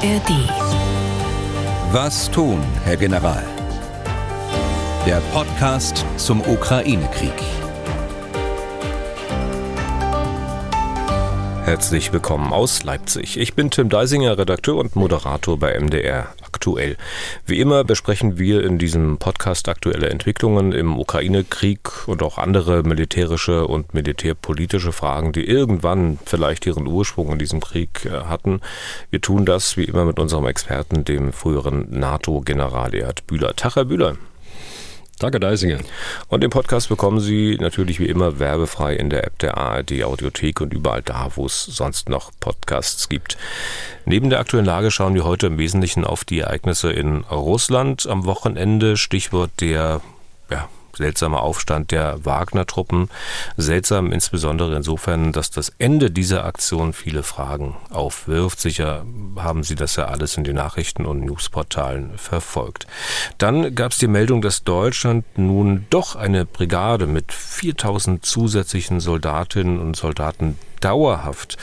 ARD. Was tun, Herr General? Der Podcast zum Ukraine-Krieg. Herzlich willkommen aus Leipzig. Ich bin Tim Deisinger, Redakteur und Moderator bei MDR aktuell. Wie immer besprechen wir in diesem Podcast aktuelle Entwicklungen im Ukraine-Krieg und auch andere militärische und militärpolitische Fragen, die irgendwann vielleicht ihren Ursprung in diesem Krieg äh, hatten. Wir tun das wie immer mit unserem Experten, dem früheren NATO-General Erhard Bühler. Tag, Herr Bühler. Danke, Deisinger. Und den Podcast bekommen Sie natürlich wie immer werbefrei in der App der ARD Audiothek und überall da, wo es sonst noch Podcasts gibt. Neben der aktuellen Lage schauen wir heute im Wesentlichen auf die Ereignisse in Russland am Wochenende. Stichwort der ja, seltsamer Aufstand der Wagner-Truppen. Seltsam insbesondere insofern, dass das Ende dieser Aktion viele Fragen aufwirft. Sicher haben Sie das ja alles in den Nachrichten und Newsportalen verfolgt. Dann gab es die Meldung, dass Deutschland nun doch eine Brigade mit 4000 zusätzlichen Soldatinnen und Soldaten dauerhaft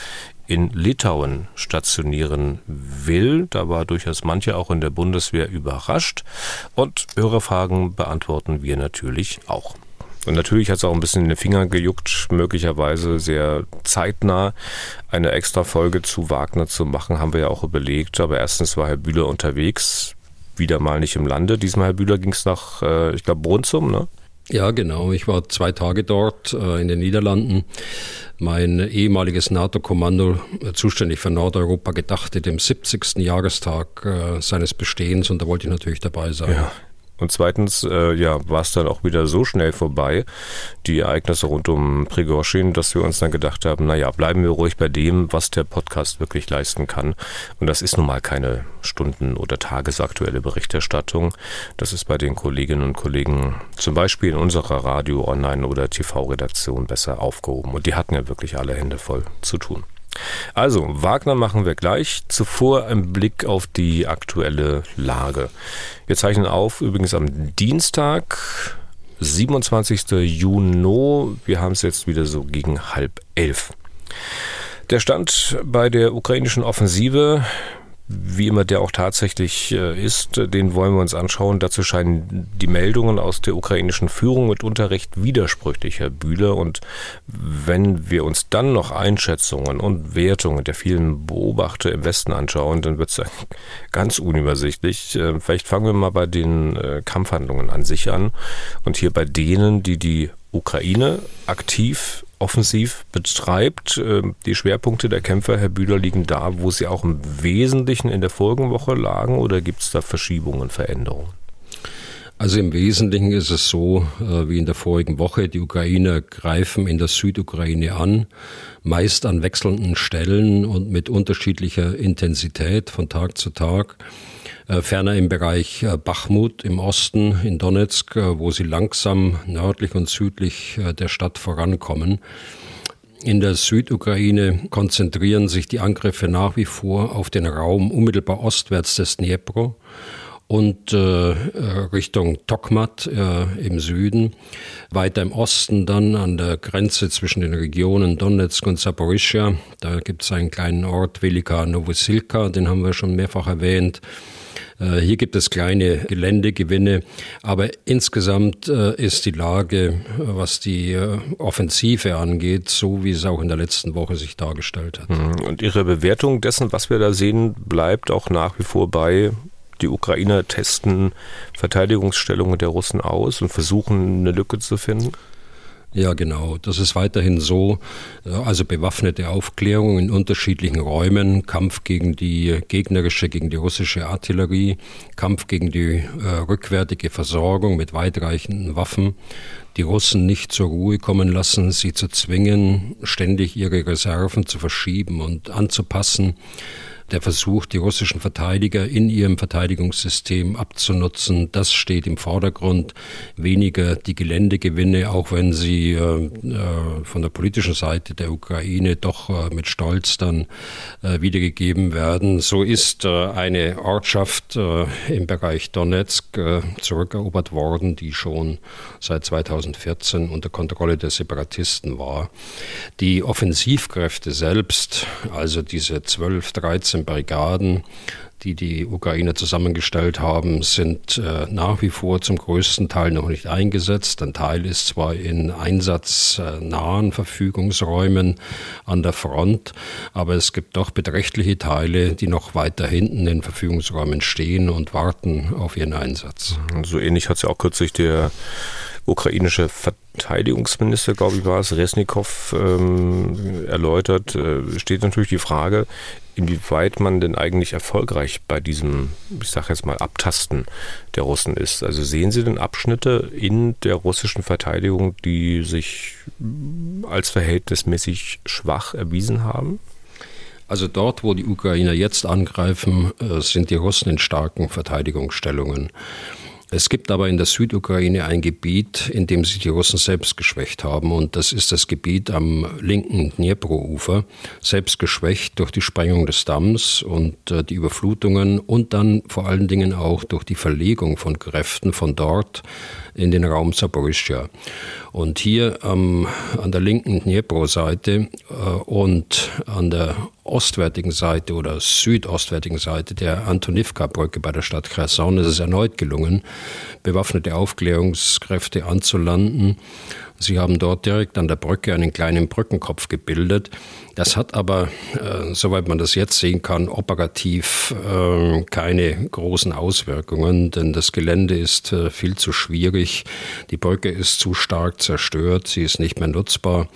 in Litauen stationieren will. Da war durchaus manche auch in der Bundeswehr überrascht. Und Hörerfragen beantworten wir natürlich auch. Und natürlich hat es auch ein bisschen in den Finger gejuckt, möglicherweise sehr zeitnah eine extra Folge zu Wagner zu machen, haben wir ja auch überlegt. Aber erstens war Herr Bühler unterwegs, wieder mal nicht im Lande. Diesmal, Herr Bühler, ging es nach, äh, ich glaube, Brunsum, ne? Ja, genau. Ich war zwei Tage dort äh, in den Niederlanden. Mein ehemaliges NATO-Kommando, äh, zuständig für Nordeuropa, gedachte dem 70. Jahrestag äh, seines Bestehens und da wollte ich natürlich dabei sein. Ja, und zweitens, äh, ja, war es dann auch wieder so schnell vorbei, die Ereignisse rund um Prigorschin, dass wir uns dann gedacht haben, naja, bleiben wir ruhig bei dem, was der Podcast wirklich leisten kann. Und das ist nun mal keine Stunden- oder tagesaktuelle Berichterstattung. Das ist bei den Kolleginnen und Kollegen zum Beispiel in unserer Radio-, Online- oder TV-Redaktion besser aufgehoben. Und die hatten ja wirklich alle Hände voll zu tun. Also, Wagner machen wir gleich. Zuvor ein Blick auf die aktuelle Lage. Wir zeichnen auf, übrigens am Dienstag, 27. Juni. Wir haben es jetzt wieder so gegen halb elf. Der Stand bei der ukrainischen Offensive wie immer der auch tatsächlich äh, ist, den wollen wir uns anschauen. Dazu scheinen die Meldungen aus der ukrainischen Führung mitunter recht widersprüchlich, Herr Bühler. Und wenn wir uns dann noch Einschätzungen und Wertungen der vielen Beobachter im Westen anschauen, dann wird es ganz unübersichtlich. Äh, vielleicht fangen wir mal bei den äh, Kampfhandlungen an sich an und hier bei denen, die die Ukraine aktiv offensiv betreibt. Ähm, die Schwerpunkte der Kämpfer, Herr Bühler, liegen da, wo sie auch im Wesentlichen in der Folgenwoche lagen oder gibt es da Verschiebungen, Veränderungen? Also im Wesentlichen ist es so äh, wie in der vorigen Woche. Die Ukrainer greifen in der Südukraine an, meist an wechselnden Stellen und mit unterschiedlicher Intensität von Tag zu Tag. Äh, ferner im Bereich äh, Bachmut im Osten in Donetsk, äh, wo sie langsam nördlich und südlich der Stadt vorankommen. In der Südukraine konzentrieren sich die Angriffe nach wie vor auf den Raum unmittelbar ostwärts des Dnipro und äh, Richtung Tokmat äh, im Süden. Weiter im Osten dann an der Grenze zwischen den Regionen Donetsk und Saporischia. Da gibt es einen kleinen Ort, Velika Novosilka, den haben wir schon mehrfach erwähnt. Äh, hier gibt es kleine Geländegewinne, aber insgesamt äh, ist die Lage, äh, was die Offensive angeht, so wie es auch in der letzten Woche sich dargestellt hat. Mhm. Und Ihre Bewertung dessen, was wir da sehen, bleibt auch nach wie vor bei die Ukrainer testen Verteidigungsstellungen der Russen aus und versuchen eine Lücke zu finden? Ja, genau. Das ist weiterhin so. Also bewaffnete Aufklärung in unterschiedlichen Räumen, Kampf gegen die gegnerische, gegen die russische Artillerie, Kampf gegen die äh, rückwärtige Versorgung mit weitreichenden Waffen, die Russen nicht zur Ruhe kommen lassen, sie zu zwingen, ständig ihre Reserven zu verschieben und anzupassen der Versuch, die russischen Verteidiger in ihrem Verteidigungssystem abzunutzen, das steht im Vordergrund. Weniger die Geländegewinne, auch wenn sie äh, äh, von der politischen Seite der Ukraine doch äh, mit Stolz dann äh, wiedergegeben werden. So ist äh, eine Ortschaft äh, im Bereich Donetsk zurückerobert worden, die schon seit 2014 unter Kontrolle der Separatisten war. Die Offensivkräfte selbst, also diese 12, 13 13 Brigaden, die die Ukrainer zusammengestellt haben, sind äh, nach wie vor zum größten Teil noch nicht eingesetzt. Ein Teil ist zwar in einsatznahen Verfügungsräumen an der Front, aber es gibt doch beträchtliche Teile, die noch weiter hinten in Verfügungsräumen stehen und warten auf ihren Einsatz. So ähnlich hat es ja auch kürzlich der ukrainische Verteidigungsminister, glaube ich, war es, Resnikow, ähm, erläutert, äh, steht natürlich die Frage, inwieweit man denn eigentlich erfolgreich bei diesem, ich sage jetzt mal, Abtasten der Russen ist. Also sehen Sie denn Abschnitte in der russischen Verteidigung, die sich als verhältnismäßig schwach erwiesen haben? Also dort, wo die Ukrainer jetzt angreifen, äh, sind die Russen in starken Verteidigungsstellungen. Es gibt aber in der Südukraine ein Gebiet, in dem sich die Russen selbst geschwächt haben. Und das ist das Gebiet am linken Dnipro-Ufer, selbst geschwächt durch die Sprengung des Damms und äh, die Überflutungen und dann vor allen Dingen auch durch die Verlegung von Kräften von dort in den Raum Zaporizhia. Und hier ähm, an der linken Dnipro-Seite äh, und an der ostwärtigen Seite oder südostwärtigen Seite der Antonivka-Brücke bei der Stadt Kherson. Ist es erneut gelungen, bewaffnete Aufklärungskräfte anzulanden Sie haben dort direkt an der Brücke einen kleinen Brückenkopf gebildet. Das hat aber, äh, soweit man das jetzt sehen kann, operativ äh, keine großen Auswirkungen, denn das Gelände ist äh, viel zu schwierig. Die Brücke ist zu stark zerstört, sie ist nicht mehr nutzbar.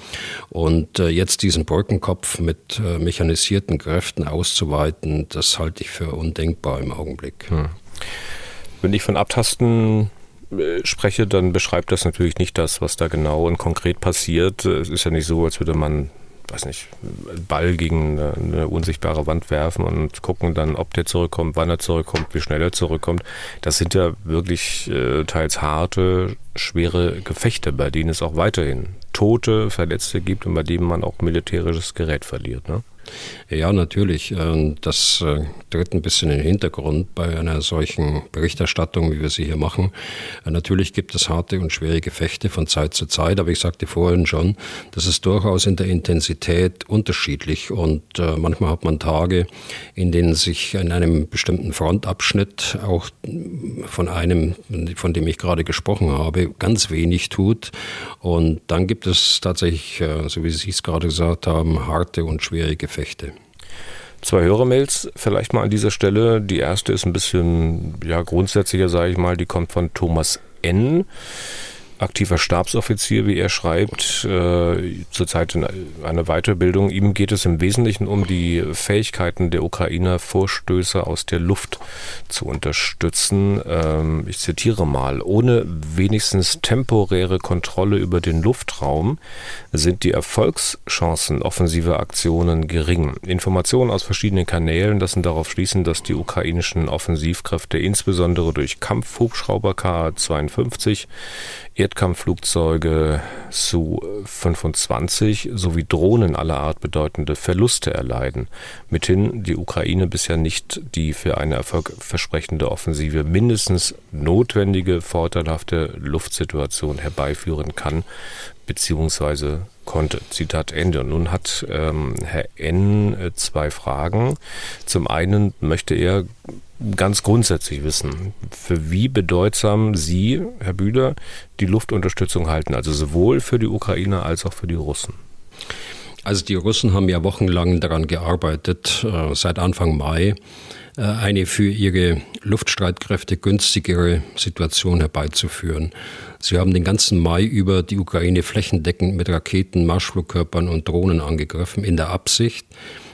Und äh, jetzt diesen Brückenkopf mit äh, mechanisierten Kräften auszuweiten, das halte ich für undenkbar im Augenblick. Hm. Wenn ich von Abtasten spreche, dann beschreibt das natürlich nicht das, was da genau und konkret passiert. Es ist ja nicht so, als würde man weiß nicht, Ball gegen eine, eine, unsichtbare Wand werfen und gucken dann, ob der zurückkommt, wann er zurückkommt, wie schnell er zurückkommt. Das sind ja wirklich äh, teils harte, schwere Gefechte, bei denen es auch weiterhin Tote, Verletzte gibt und bei denen man auch militärisches Gerät verliert. Ne? Ja, natürlich. Ähm, das äh, tritt ein bisschen in den Hintergrund bei einer solchen Berichterstattung, wie wir sie hier machen. Äh, natürlich gibt es harte und schwere Gefechte von Zeit zu Zeit, aber ich sagte vorhin schon, das ist durchaus in der Intensität unterschiedlich und äh, manchmal hat man Tage, in denen sich in einem bestimmten Frontabschnitt auch von einem, von dem ich gerade gesprochen habe, ganz wenig tut und dann gibt es tatsächlich, so wie Sie es gerade gesagt haben, harte und schwere Gefechte. Gefechte. Zwei Hörermails vielleicht mal an dieser Stelle. Die erste ist ein bisschen ja, grundsätzlicher, sage ich mal. Die kommt von Thomas N aktiver Stabsoffizier, wie er schreibt, äh, zurzeit in einer Weiterbildung. Ihm geht es im Wesentlichen um die Fähigkeiten der Ukrainer, Vorstöße aus der Luft zu unterstützen. Ähm, ich zitiere mal, ohne wenigstens temporäre Kontrolle über den Luftraum sind die Erfolgschancen offensiver Aktionen gering. Informationen aus verschiedenen Kanälen lassen darauf schließen, dass die ukrainischen Offensivkräfte insbesondere durch Kampfhubschrauber Ka-52 Erdkampfflugzeuge Su-25 sowie Drohnen aller Art bedeutende Verluste erleiden, mithin die Ukraine bisher nicht die für eine erfolgversprechende Offensive mindestens notwendige vorteilhafte Luftsituation herbeiführen kann bzw. konnte. Zitat Ende. Und nun hat ähm, Herr N. Äh, zwei Fragen. Zum einen möchte er ganz grundsätzlich wissen, für wie bedeutsam Sie, Herr Bühler, die Luftunterstützung halten, also sowohl für die Ukrainer als auch für die Russen. Also die Russen haben ja wochenlang daran gearbeitet, äh, seit Anfang Mai äh, eine für ihre Luftstreitkräfte günstigere Situation herbeizuführen. Sie haben den ganzen Mai über die Ukraine flächendeckend mit Raketen, Marschflugkörpern und Drohnen angegriffen, in der Absicht,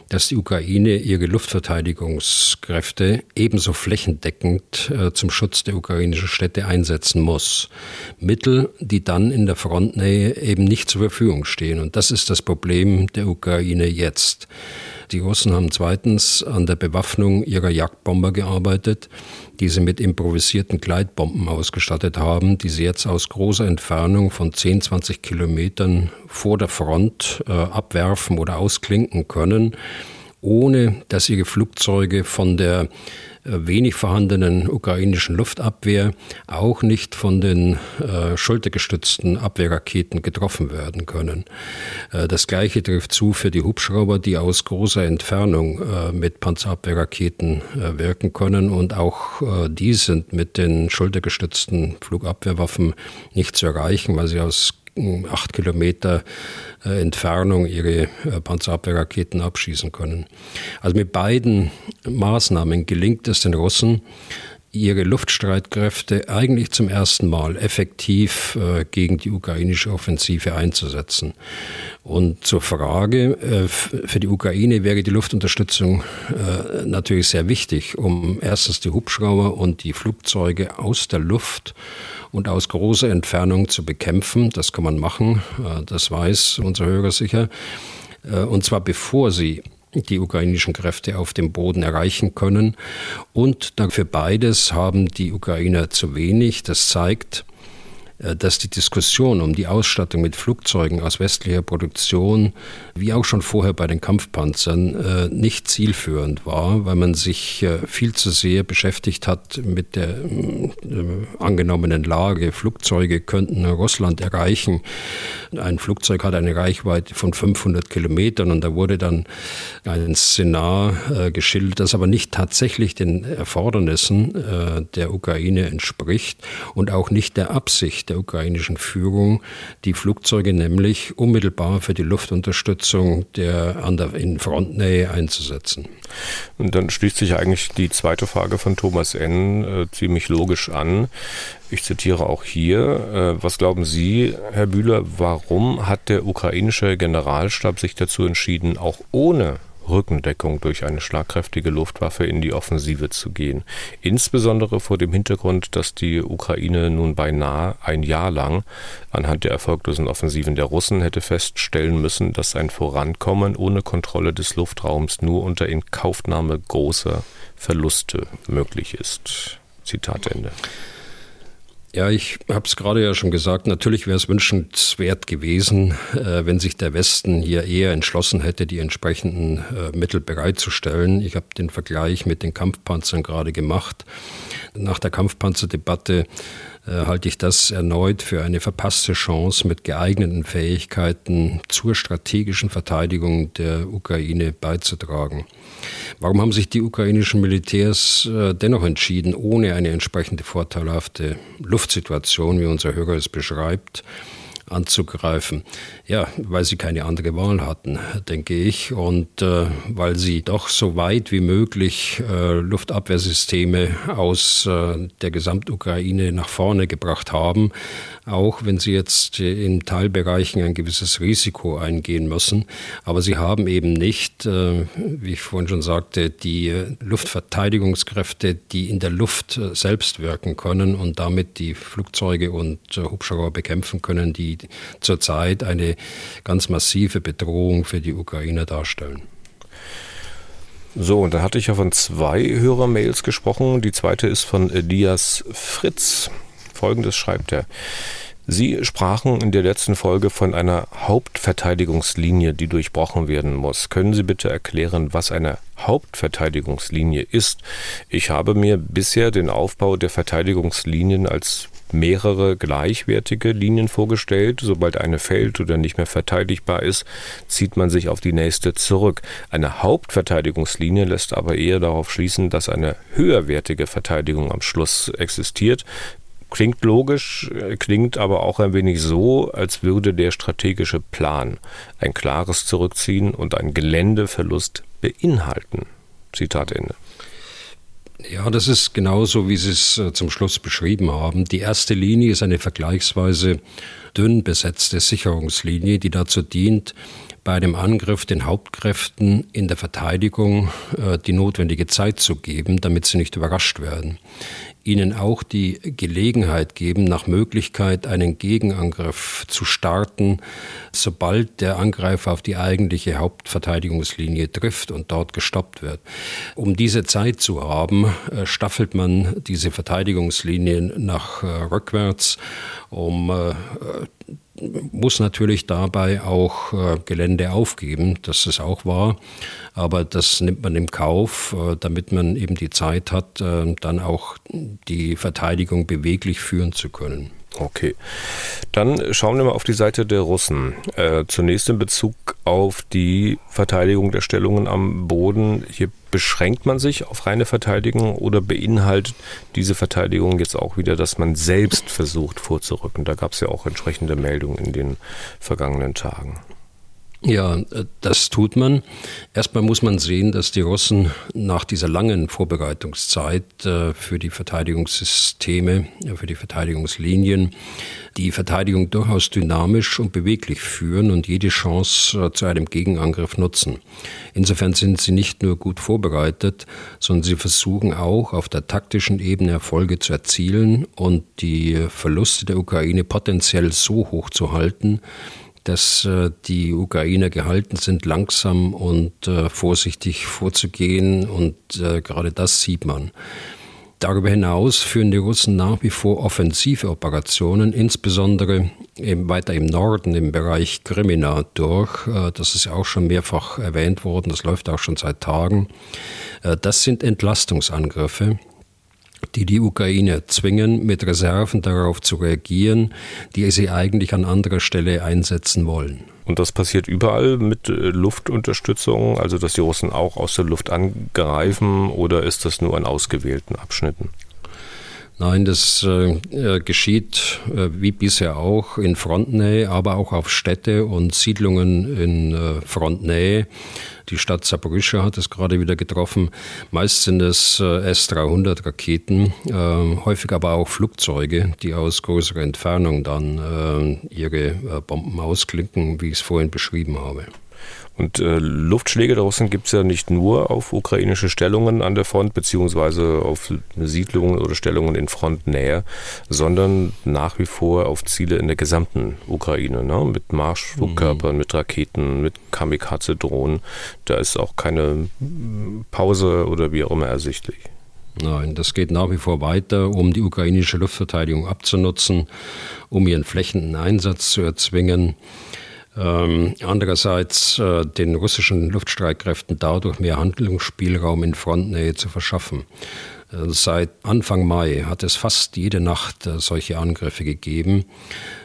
dass die Ukraine ihre Luftverteidigungskräfte ebenso flächendeckend äh, zum Schutz der ukrainischen Städte einsetzen muss. Mittel, die dann in der Frontnähe eben nicht zur Verfügung stehen. Und das ist das Problem der Ukraine jetzt. Die Russen haben zweitens an der Bewaffnung ihrer Jagdbomber gearbeitet, die sie mit improvisierten Gleitbomben ausgestattet haben, die sie jetzt aus großer Entfernung von 10, 20 Kilometern vor der Front äh, abwerfen oder ausklinken können ohne dass ihre Flugzeuge von der wenig vorhandenen ukrainischen Luftabwehr auch nicht von den äh, schultergestützten Abwehrraketen getroffen werden können. Äh, das Gleiche trifft zu für die Hubschrauber, die aus großer Entfernung äh, mit Panzerabwehrraketen äh, wirken können und auch äh, die sind mit den schultergestützten Flugabwehrwaffen nicht zu erreichen, weil sie aus acht Kilometer äh, Entfernung ihre äh, Panzerabwehrraketen abschießen können. Also mit beiden Maßnahmen gelingt es den Russen, ihre Luftstreitkräfte eigentlich zum ersten Mal effektiv äh, gegen die ukrainische Offensive einzusetzen. Und zur Frage, äh, für die Ukraine wäre die Luftunterstützung äh, natürlich sehr wichtig, um erstens die Hubschrauber und die Flugzeuge aus der Luft und aus großer Entfernung zu bekämpfen. Das kann man machen, äh, das weiß unser Hörer sicher. Äh, und zwar bevor sie die ukrainischen Kräfte auf dem Boden erreichen können. Und für beides haben die Ukrainer zu wenig. Das zeigt, dass die Diskussion um die Ausstattung mit Flugzeugen aus westlicher Produktion, wie auch schon vorher bei den Kampfpanzern, äh, nicht zielführend war, weil man sich äh, viel zu sehr beschäftigt hat mit der angenommenen Lage. Flugzeuge könnten Russland erreichen. Ein Flugzeug hat eine Reichweite von 500 Kilometern und da wurde dann ein Szenar geschildert, das aber nicht tatsächlich den Erfordernissen der Ukraine entspricht und auch nicht der Absicht der ukrainischen Führung, die Flugzeuge nämlich unmittelbar für die Luftunterstützung der an der in Frontnähe einzusetzen. Und dann schließt sich eigentlich die zweite Frage von Thomas N. Äh, ziemlich logisch an. Ich zitiere auch hier. Äh, was glauben Sie, Herr Bühler, warum hat der ukrainische Generalstab sich dazu entschieden, auch ohne Rückendeckung durch eine schlagkräftige Luftwaffe in die Offensive zu gehen. Insbesondere vor dem Hintergrund, dass die Ukraine nun beinahe ein Jahr lang anhand der erfolglosen Offensiven der Russen hätte feststellen müssen, dass ein Vorankommen ohne Kontrolle des Luftraums nur unter Inkaufnahme großer Verluste möglich ist. Zitat Ende. Ja, ich habe es gerade ja schon gesagt, natürlich wäre es wünschenswert gewesen, äh, wenn sich der Westen hier eher entschlossen hätte, die entsprechenden äh, Mittel bereitzustellen. Ich habe den Vergleich mit den Kampfpanzern gerade gemacht. Nach der Kampfpanzerdebatte halte ich das erneut für eine verpasste Chance, mit geeigneten Fähigkeiten zur strategischen Verteidigung der Ukraine beizutragen. Warum haben sich die ukrainischen Militärs äh, dennoch entschieden, ohne eine entsprechende vorteilhafte Luftsituation, wie unser Hörer es beschreibt, anzugreifen. Ja, weil sie keine andere Wahl hatten, denke ich, und äh, weil sie doch so weit wie möglich äh, Luftabwehrsysteme aus äh, der Gesamtukraine nach vorne gebracht haben, auch wenn sie jetzt in Teilbereichen ein gewisses Risiko eingehen müssen. Aber sie haben eben nicht, äh, wie ich vorhin schon sagte, die Luftverteidigungskräfte, die in der Luft äh, selbst wirken können und damit die Flugzeuge und äh, Hubschrauber bekämpfen können, die zurzeit eine ganz massive Bedrohung für die Ukrainer darstellen. So, und da hatte ich ja von zwei Hörermails gesprochen. Die zweite ist von Elias Fritz. Folgendes schreibt er. Sie sprachen in der letzten Folge von einer Hauptverteidigungslinie, die durchbrochen werden muss. Können Sie bitte erklären, was eine Hauptverteidigungslinie ist? Ich habe mir bisher den Aufbau der Verteidigungslinien als mehrere gleichwertige Linien vorgestellt. Sobald eine fällt oder nicht mehr verteidigbar ist, zieht man sich auf die nächste zurück. Eine Hauptverteidigungslinie lässt aber eher darauf schließen, dass eine höherwertige Verteidigung am Schluss existiert. Klingt logisch, klingt aber auch ein wenig so, als würde der strategische Plan ein klares Zurückziehen und ein Geländeverlust beinhalten. Zitat Ende. Ja, das ist genauso, wie Sie es äh, zum Schluss beschrieben haben. Die erste Linie ist eine vergleichsweise dünn besetzte Sicherungslinie, die dazu dient, bei dem Angriff den Hauptkräften in der Verteidigung äh, die notwendige Zeit zu geben, damit sie nicht überrascht werden ihnen auch die Gelegenheit geben, nach Möglichkeit einen Gegenangriff zu starten, sobald der Angreifer auf die eigentliche Hauptverteidigungslinie trifft und dort gestoppt wird. Um diese Zeit zu haben, äh, staffelt man diese Verteidigungslinien nach äh, rückwärts, um äh, muss natürlich dabei auch äh, Gelände aufgeben, das ist auch wahr. Aber das nimmt man im Kauf, äh, damit man eben die Zeit hat, äh, dann auch die Verteidigung beweglich führen zu können. Okay. Dann schauen wir mal auf die Seite der Russen. Äh, zunächst in Bezug auf die Verteidigung der Stellungen am Boden. Hier beschränkt man sich auf reine Verteidigung oder beinhaltet diese Verteidigung jetzt auch wieder, dass man selbst versucht vorzurücken? Da gab es ja auch entsprechende Meldungen in den vergangenen Tagen. Ja, das tut man. Erstmal muss man sehen, dass die Russen nach dieser langen Vorbereitungszeit äh, für die Verteidigungssysteme, für die Verteidigungslinien, die Verteidigung durchaus dynamisch und beweglich führen und jede Chance äh, zu einem Gegenangriff nutzen. Insofern sind sie nicht nur gut vorbereitet, sondern sie versuchen auch auf der taktischen Ebene Erfolge zu erzielen und die Verluste der Ukraine potenziell so hoch zu halten, dass äh, die Ukrainer gehalten sind, langsam und äh, vorsichtig vorzugehen. Und äh, gerade das sieht man. Darüber hinaus führen die Russen nach wie vor offensive Operationen, insbesondere eben weiter im Norden im Bereich Krimina durch. Das ist ja auch schon mehrfach erwähnt worden, das läuft auch schon seit Tagen. Das sind Entlastungsangriffe die die Ukraine zwingen, mit Reserven darauf zu reagieren, die sie eigentlich an anderer Stelle einsetzen wollen. Und das passiert überall mit äh, Luftunterstützung, also dass die Russen auch aus der Luft angreifen oder ist das nur an ausgewählten Abschnitten? Nein, das äh, äh, geschieht äh, wie bisher auch in Frontnähe, aber auch auf Städte und Siedlungen in äh, Frontnähe. Die Stadt Zaporizhia hat es gerade wieder getroffen. Meist sind es äh, S-300 Raketen, äh, häufig aber auch Flugzeuge, die aus größerer Entfernung dann ihre Bomben ausklinken, wie ich es vorhin beschrieben habe. Und äh, Luftschläge der Russen gibt es ja nicht nur auf ukrainische Stellungen an der Front, beziehungsweise auf Siedlungen oder Stellungen in Frontnähe, sondern nach wie vor auf Ziele in der gesamten Ukraine, ne? mit Marschflugkörpern, mhm. mit Raketen, mit Kamikaze-Drohnen. Da ist auch keine Pause oder wie auch immer ersichtlich. Nein, das geht nach wie vor weiter, um die ukrainische Luftverteidigung abzunutzen, um ihren flächenden Einsatz zu erzwingen. Ähm, andererseits äh, den russischen Luftstreitkräften dadurch mehr Handlungsspielraum in Frontnähe zu verschaffen. Äh, seit Anfang Mai hat es fast jede Nacht äh, solche Angriffe gegeben.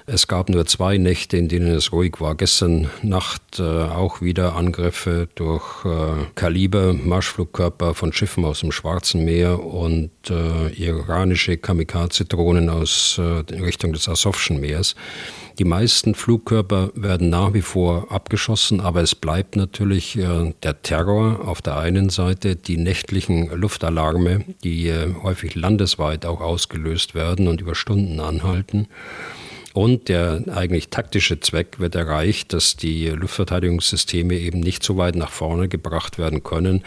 Es gab nur zwei Nächte, in denen es ruhig war. Gestern Nacht äh, auch wieder Angriffe durch äh, Kaliber, Marschflugkörper von Schiffen aus dem Schwarzen Meer und äh, iranische Kamikaze-Drohnen aus Richtung des Asowschen Meers. Die meisten Flugkörper werden nach wie vor abgeschossen, aber es bleibt natürlich äh, der Terror auf der einen Seite, die nächtlichen Luftalarme, die äh, häufig landesweit auch ausgelöst werden und über Stunden anhalten. Und der eigentlich taktische Zweck wird erreicht, dass die Luftverteidigungssysteme eben nicht so weit nach vorne gebracht werden können,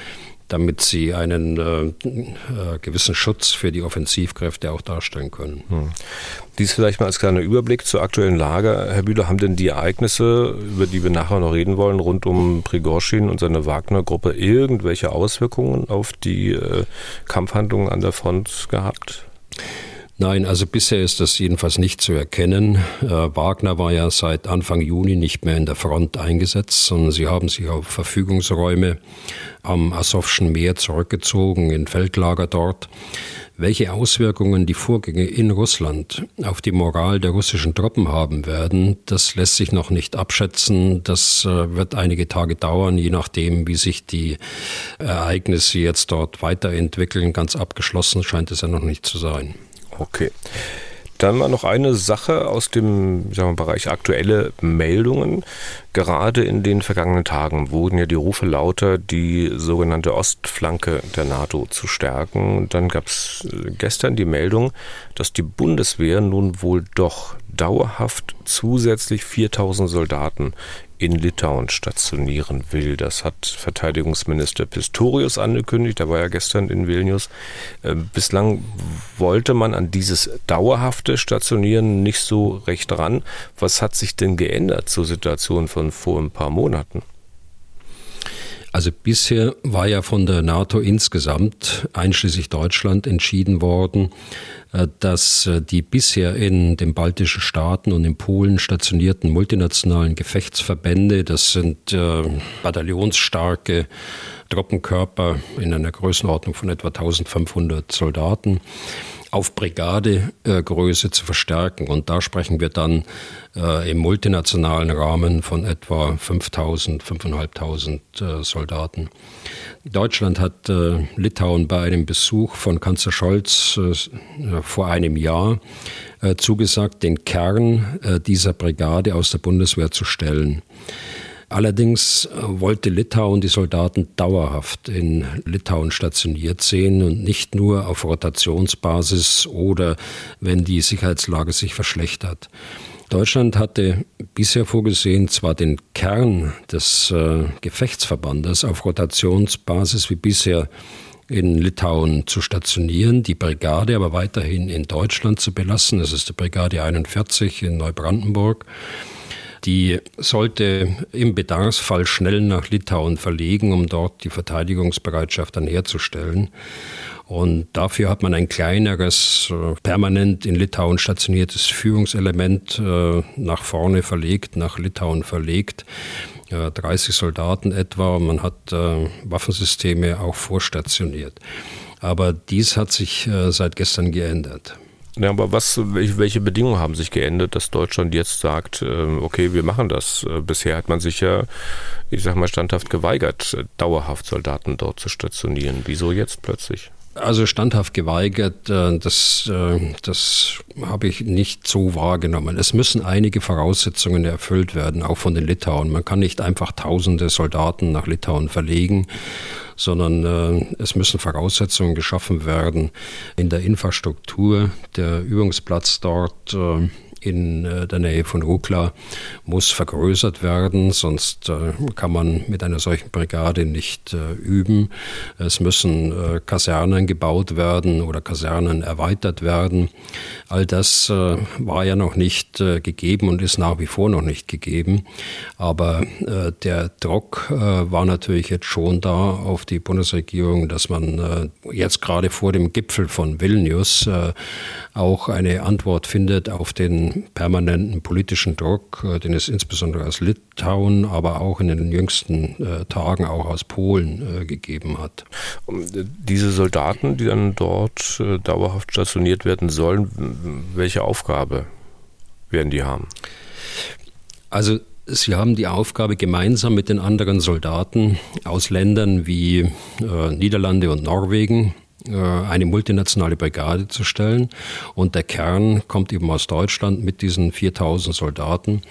damit sie einen äh, äh, gewissen Schutz für die Offensivkräfte auch darstellen können. Hm. Dies vielleicht mal als kleiner Überblick zur aktuellen Lage. Herr Bühler, haben denn die Ereignisse, über die wir nachher noch reden wollen, rund um Prigorschin und seine Wagner-Gruppe irgendwelche Auswirkungen auf die äh, Kampfhandlungen an der Front gehabt? Nein, also bisher ist das jedenfalls nicht zu erkennen. Äh, Wagner war ja seit Anfang Juni nicht mehr in der Front eingesetzt, sondern sie haben sich auf Verfügungsräume am Asowschen Meer zurückgezogen, in Feldlager dort. Welche Auswirkungen die Vorgänge in Russland auf die Moral der russischen Truppen haben werden, das lässt sich noch nicht abschätzen. Das äh, wird einige Tage dauern, je nachdem, wie sich die Ereignisse jetzt dort weiterentwickeln. Ganz abgeschlossen scheint es ja noch nicht zu sein. Okay. Dann mal noch eine Sache aus dem wir, Bereich aktuelle Meldungen. Gerade in den vergangenen Tagen wurden ja die Rufe lauter, die sogenannte Ostflanke der NATO zu stärken. Und dann gab es äh, gestern die Meldung, dass die Bundeswehr nun wohl doch dauerhaft zusätzlich 4000 Soldaten in Litauen stationieren will. Das hat Verteidigungsminister Pistorius angekündigt, der war ja gestern in Vilnius. Äh, bislang wollte man an dieses dauerhafte Stationieren nicht so recht ran. Was hat sich denn geändert zur Situation von vor ein paar Monaten? Also bisher war ja von der NATO insgesamt, einschließlich Deutschland, entschieden worden, äh, dass äh, die bisher in den baltischen Staaten und in Polen stationierten multinationalen Gefechtsverbände, das sind äh, bataillonsstarke Truppenkörper in einer Größenordnung von etwa 1500 Soldaten, auf Brigadegröße zu verstärken. Und da sprechen wir dann äh, im multinationalen Rahmen von etwa 5000, 5500 äh, Soldaten. Deutschland hat äh, Litauen bei einem Besuch von Kanzler Scholz äh, vor einem Jahr äh, zugesagt, den Kern äh, dieser Brigade aus der Bundeswehr zu stellen. Allerdings äh, wollte Litauen die Soldaten dauerhaft in Litauen stationiert sehen und nicht nur auf Rotationsbasis oder wenn die Sicherheitslage sich verschlechtert. Deutschland hatte bisher vorgesehen, zwar den Kern des äh, Gefechtsverbandes auf Rotationsbasis wie bisher in Litauen zu stationieren, die Brigade aber weiterhin in Deutschland zu belassen. Das ist die Brigade 41 in Neubrandenburg. Die sollte im Bedarfsfall schnell nach Litauen verlegen, um dort die Verteidigungsbereitschaft dann herzustellen. Und dafür hat man ein kleineres, äh, permanent in Litauen stationiertes Führungselement äh, nach vorne verlegt, nach Litauen verlegt. 30 Soldaten etwa. Man hat äh, Waffensysteme auch vorstationiert. Aber dies hat sich seit gestern geändert. Ja, aber was, welche Bedingungen haben sich geändert, dass Deutschland jetzt sagt, ähm, okay, wir machen das? Äh, bisher hat man sich ja, ich sag mal, standhaft geweigert, dauerhaft Soldaten dort zu stationieren. Wieso jetzt plötzlich? Also standhaft geweigert, äh, das, äh, das habe ich nicht so wahrgenommen. Es müssen einige Voraussetzungen erfüllt werden, auch von den Litauen. Man kann nicht einfach tausende Soldaten nach Litauen verlegen, sondern äh, es müssen Voraussetzungen geschaffen werden in der Infrastruktur. Der Übungsplatz dort in äh, der Nähe von Ukla muss vergrößert werden, sonst äh, kann man mit einer solchen Brigade nicht äh, üben. Es müssen Kasernen gebaut werden oder Kasernen erweitert werden. All das war ja noch nicht gegeben und ist nach wie vor noch nicht gegeben. Aber der Druck war natürlich jetzt schon da auf die Bundesregierung, dass man jetzt gerade vor dem Gipfel von Vilnius auch eine Antwort findet auf den permanenten politischen Druck, äh, den es insbesondere aus Litauen, aber auch in den jüngsten äh, Tagen auch aus Polen äh, gegeben hat. Diese Soldaten, die dann dort dauerhaft stationiert werden sollen, welche Aufgabe werden die haben? Also Sie haben die Aufgabe, gemeinsam mit den anderen Soldaten aus Ländern wie Niederlande und Norwegen eine multinationale Brigade zu stellen. Und der Kern kommt eben aus Deutschland mit diesen 4000 Soldaten,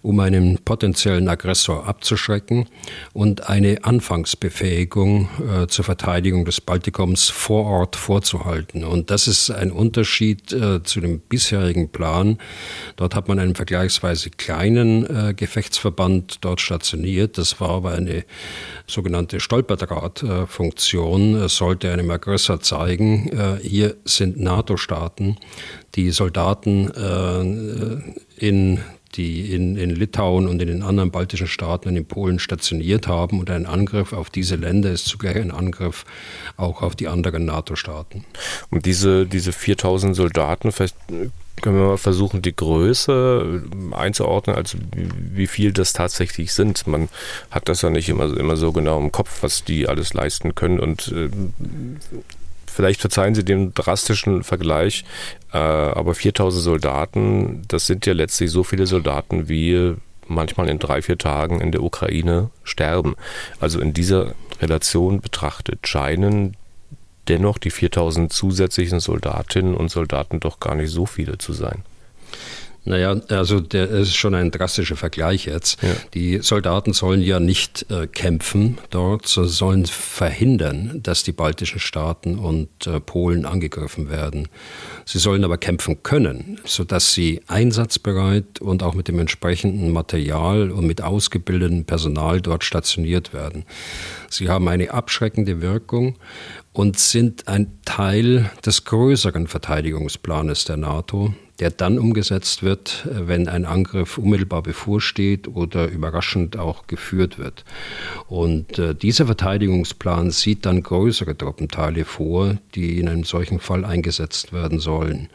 um einen potenziellen Aggressor abzuschrecken und eine Anfangsbefähigung äh, zur Verteidigung des Baltikums vor Ort vorzuhalten. Und das ist ein Unterschied äh, zu dem bisherigen Plan. Dort hat man einen vergleichsweise kleinen äh, Gefechtsverband dort stationiert. Das war aber eine sogenannte Stolperdrahtfunktion. Es sollte einem Aggressor Panzer zeigen. Äh, hier sind NATO-Staaten, die Soldaten äh, in die in, in Litauen und in den anderen baltischen Staaten und in Polen stationiert haben. Und ein Angriff auf diese Länder ist zugleich ein Angriff auch auf die anderen NATO-Staaten. Und diese, diese 4000 Soldaten, vielleicht können wir mal versuchen, die Größe einzuordnen, also wie viel das tatsächlich sind. Man hat das ja nicht immer, immer so genau im Kopf, was die alles leisten können. Und äh, vielleicht verzeihen Sie den drastischen Vergleich, äh, aber 4000 Soldaten, das sind ja letztlich so viele Soldaten, wie manchmal in drei, vier Tagen in der Ukraine sterben. Also in dieser Relation betrachtet scheinen dennoch die 4000 zusätzlichen Soldatinnen und Soldaten doch gar nicht so viele zu sein. Naja, also der ist schon ein drastischer Vergleich jetzt. Ja. Die Soldaten sollen ja nicht äh, kämpfen dort, sondern sollen verhindern, dass die baltischen Staaten und äh, Polen angegriffen werden. Sie sollen aber kämpfen können, sodass sie einsatzbereit und auch mit dem entsprechenden Material und mit ausgebildetem Personal dort stationiert werden. Sie haben eine abschreckende Wirkung und sind ein Teil des größeren Verteidigungsplanes der NATO, der dann umgesetzt wird, wenn ein Angriff unmittelbar bevorsteht oder überraschend auch geführt wird. Und äh, dieser Verteidigungsplan sieht dann größere Truppenteile vor, die in einem solchen Fall eingesetzt werden sollen.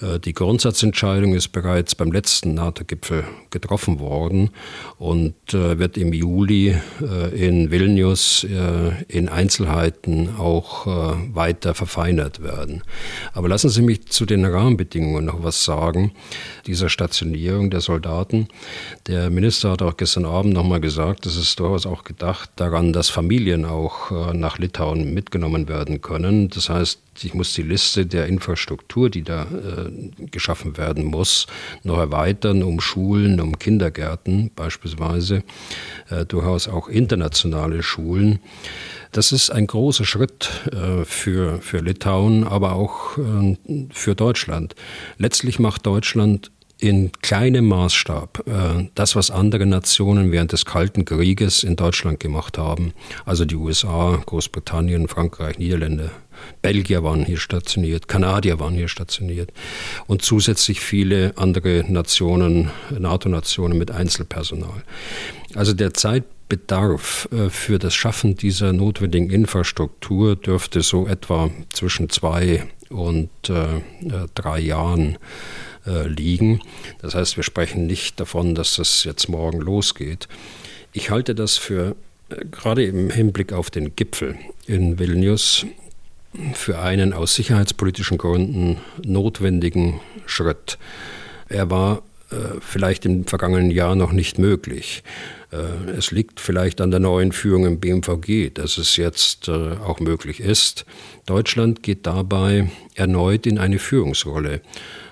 Äh, die Grundsatzentscheidung ist bereits beim letzten NATO-Gipfel getroffen worden und äh, wird im Juli äh, in Vilnius äh, in Einzelheiten auch äh, weiter verfeinert werden. Aber lassen Sie mich zu den Rahmenbedingungen noch was sagen, dieser Stationierung der Soldaten. Der Minister hat auch gestern Abend nochmal gesagt, es ist durchaus auch gedacht daran, dass Familien auch äh, nach Litauen mitgenommen werden können. Das heißt, ich muss die Liste der Infrastruktur, die da äh, geschaffen werden muss, noch erweitern um Schulen, um Kindergärten beispielsweise, äh, durchaus auch internationale Schulen. Das ist ein großer Schritt äh, für, für Litauen, aber auch äh, für Deutschland. Letztlich macht Deutschland in kleinem Maßstab äh, das, was andere Nationen während des Kalten Krieges in Deutschland gemacht haben. Also die USA, Großbritannien, Frankreich, Niederländer. Belgier waren hier stationiert, Kanadier waren hier stationiert und zusätzlich viele andere Nationen, NATO-Nationen mit Einzelpersonal. Also der Zeitbedarf äh, für das Schaffen dieser notwendigen Infrastruktur dürfte so etwa zwischen zwei und äh, äh drei Jahren äh, liegen. Das heißt, wir sprechen nicht davon, dass das jetzt morgen losgeht. Ich halte das für, äh, gerade im Hinblick auf den Gipfel in Vilnius, für einen aus sicherheitspolitischen Gründen notwendigen Schritt. Er war äh, vielleicht im vergangenen Jahr noch nicht möglich. Äh, es liegt vielleicht an der neuen Führung im BMVG, dass es jetzt äh, auch möglich ist. Deutschland geht dabei erneut in eine Führungsrolle.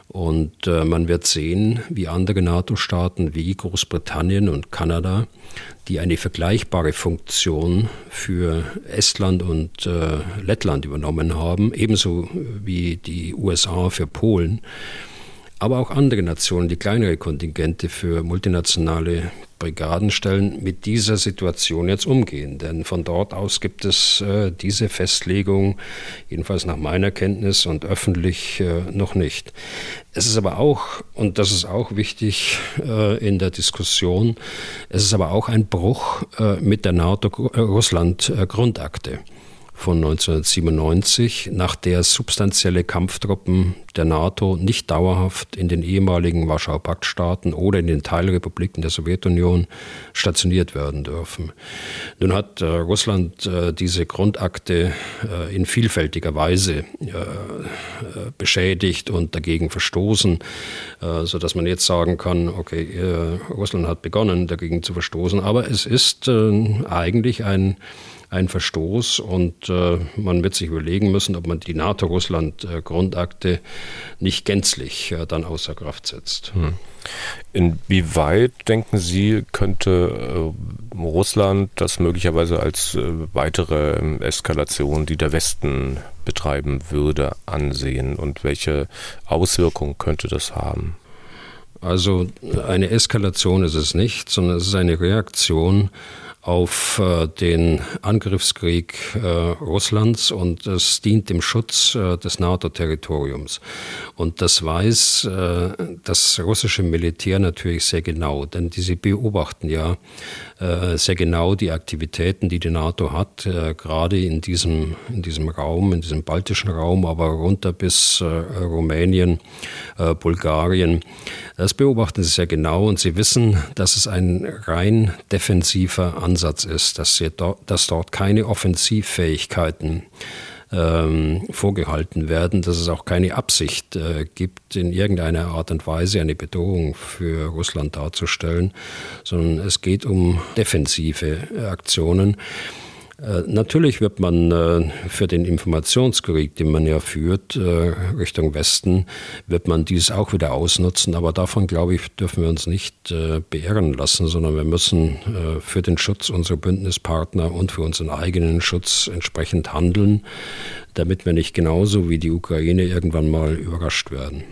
Und äh, man wird sehen, wie andere NATO-Staaten wie Großbritannien und Kanada, die eine vergleichbare Funktion für Estland und äh, Lettland übernommen haben, ebenso wie die USA für Polen, aber auch andere Nationen, die kleinere Kontingente für multinationale Brigadenstellen mit dieser Situation jetzt umgehen. Denn von dort aus gibt es äh, diese Festlegung, jedenfalls nach meiner Kenntnis und öffentlich äh, noch nicht. Es ist aber auch, und das ist auch wichtig äh, in der Diskussion, es ist aber auch ein Bruch äh, mit der NATO-Russland-Grundakte. Von 1997, nach der substanzielle Kampftruppen der NATO nicht dauerhaft in den ehemaligen Warschauer Paktstaaten oder in den Teilrepubliken der Sowjetunion stationiert werden dürfen. Nun hat äh, Russland äh, diese Grundakte äh, in vielfältiger Weise äh, äh, beschädigt und dagegen verstoßen, äh, so dass man jetzt sagen kann, okay, Russland hat begonnen, dagegen zu verstoßen, aber es ist eigentlich ein ein Verstoß und äh, man wird sich überlegen müssen, ob man die NATO-Russland-Grundakte nicht gänzlich äh, dann außer Kraft setzt. Hm. Inwieweit, denken Sie, könnte äh, Russland das möglicherweise als äh, weitere ähm, Eskalation, die der Westen betreiben würde, ansehen und welche Auswirkungen könnte das haben? Also eine Eskalation ist es nicht, sondern es ist eine Reaktion auf äh, den Angriffskrieg äh, Russlands und es dient dem Schutz äh, des NATO-Territoriums. Und das weiß das russische Militär natürlich sehr genau, denn sie beobachten ja sehr genau die Aktivitäten, die die NATO hat, äh, gerade in diesem, in diesem Raum, in diesem baltischen Raum, aber runter bis Rumänien, Bulgarien. Das beobachten sie sehr genau und sie wissen, dass es ein rein defensiver Ansatz ist, dass, sie dort, dass dort keine Offensivfähigkeiten ähm, vorgehalten werden, dass es auch keine Absicht äh, gibt, in irgendeiner Art und Weise eine Bedrohung für Russland darzustellen, sondern es geht um defensive Aktionen. Äh, natürlich wird man äh, für den Informationskrieg, den man ja führt, äh, Richtung Westen, wird man dies auch wieder ausnutzen. Aber davon, glaube ich, dürfen wir uns nicht beirren lassen, sondern wir müssen für den Schutz unserer Bündnispartner und für unseren eigenen Schutz entsprechend handeln damit wir nicht genauso wie die Ukraine irgendwann mal überrascht werden.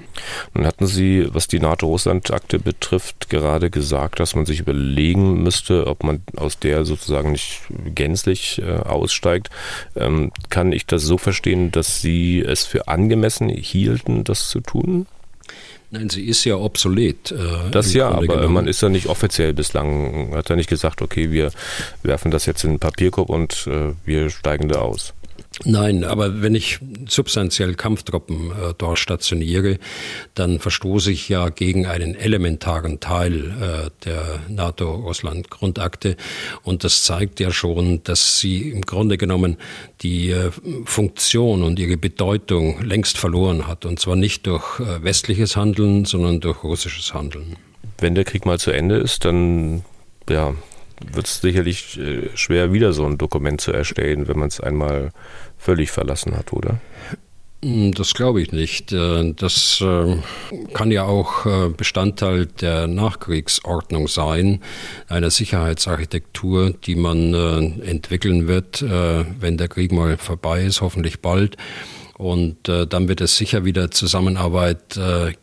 Nun hatten Sie, was die NATO-Russland-Akte betrifft, gerade gesagt, dass man sich überlegen müsste, ob man aus der sozusagen nicht gänzlich äh, aussteigt. Ähm, kann ich das so verstehen, dass Sie es für angemessen hielten, das zu tun? Nein, sie ist ja obsolet. Äh, das ja, Grunde aber genommen. man ist ja nicht offiziell bislang, hat er nicht gesagt, okay, wir werfen das jetzt in den Papierkorb und äh, wir steigen da aus. Nein, aber wenn ich substanziell Kampftruppen äh, dort stationiere, dann verstoße ich ja gegen einen elementaren Teil äh, der NATO-Russland-Grundakte. Und das zeigt ja schon, dass sie im Grunde genommen die äh, Funktion und ihre Bedeutung längst verloren hat. Und zwar nicht durch äh, westliches Handeln, sondern durch russisches Handeln. Wenn der Krieg mal zu Ende ist, dann ja, wird es sicherlich äh, schwer, wieder so ein Dokument zu erstellen, wenn man es einmal völlig verlassen hat, oder? Hm, das glaube ich nicht. Äh, das äh, kann ja auch Bestandteil der Nachkriegsordnung sein, einer Sicherheitsarchitektur, die man entwickeln wird, wenn der Krieg mal vorbei ist, hoffentlich bald und äh, dann wird es sicher wieder Zusammenarbeit äh,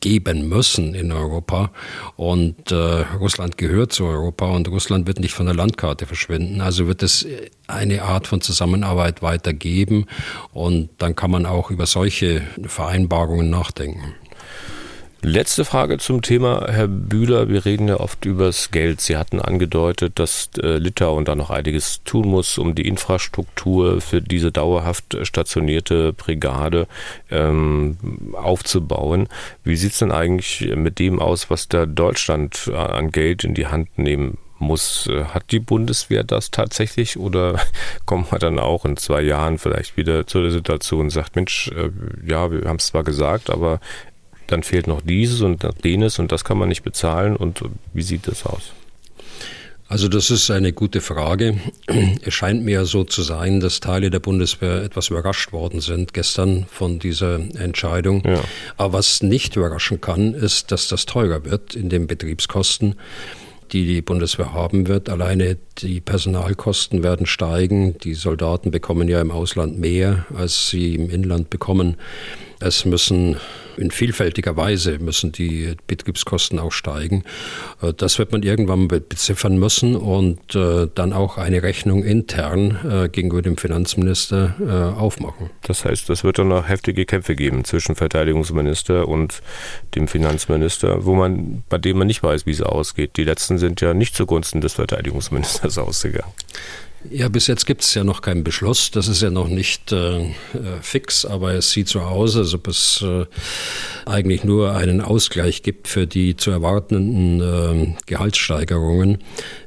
geben müssen in Europa. Und äh, Russland gehört zu Europa und Russland wird nicht von der Landkarte verschwinden. Also wird es eine Art von Zusammenarbeit weitergeben. Und dann kann man auch über solche Vereinbarungen nachdenken. Letzte Frage zum Thema, Herr Bühler. Wir reden ja oft übers Geld. Sie hatten angedeutet, dass äh, Litauen da noch einiges tun muss, um die Infrastruktur für diese dauerhaft stationierte Brigade ähm, aufzubauen. Wie sieht es denn eigentlich mit dem aus, was da Deutschland äh, an Geld in die Hand nehmen muss. Äh, hat die Bundeswehr das tatsächlich oder kommt man dann auch in zwei Jahren vielleicht wieder zu der Situation und sagt, Mensch, ja, wir haben es zwar gesagt, aber dann fehlt noch dieses und jenes und das kann man nicht bezahlen. Und wie sieht das aus? Also das ist eine gute Frage. Es scheint mir so zu sein, dass Teile der Bundeswehr etwas überrascht worden sind gestern von dieser Entscheidung. Ja. Aber was nicht überraschen kann, ist, dass das teurer wird in den Betriebskosten die die Bundeswehr haben wird. Alleine die Personalkosten werden steigen. Die Soldaten bekommen ja im Ausland mehr, als sie im Inland bekommen. Es müssen in vielfältiger Weise müssen die Betriebskosten auch steigen. Äh, das wird man irgendwann beziffern müssen und äh, dann auch eine Rechnung intern äh, gegenüber dem Finanzminister aufmachen. Das heißt, es wird dann noch heftige Kämpfe geben zwischen Verteidigungsminister und dem Finanzminister, wo man, bei dem man nicht weiß, wie es ausgeht. Die letzten sind ja nicht zugunsten des Verteidigungsministers ausgegangen. Ja, bis jetzt gibt es ja noch keinen Beschluss. Das ist ja noch nicht äh, äh, fix, aber es sieht so aus, als ob es äh, eigentlich nur einen Ausgleich gibt für die zu erwartenden äh, Gehaltssteigerungen,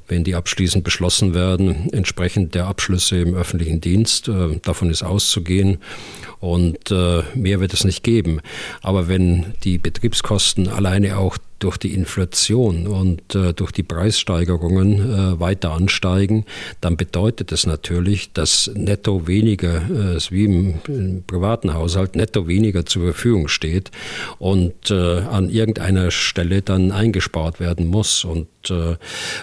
wenn die abschließend beschlossen werden, entsprechend der Abschlüsse im öffentlichen Dienst. Äh, davon ist auszugehen. Und äh, mehr wird es nicht geben. Aber wenn die Betriebskosten alleine auch durch die Inflation und äh, durch die Preissteigerungen äh, weiter ansteigen, dann bedeutet es natürlich, dass netto weniger, äh, wie im, im, privaten Haushalt, netto weniger zur Verfügung steht und äh, an irgendeiner Stelle dann eingespart werden muss. Und äh,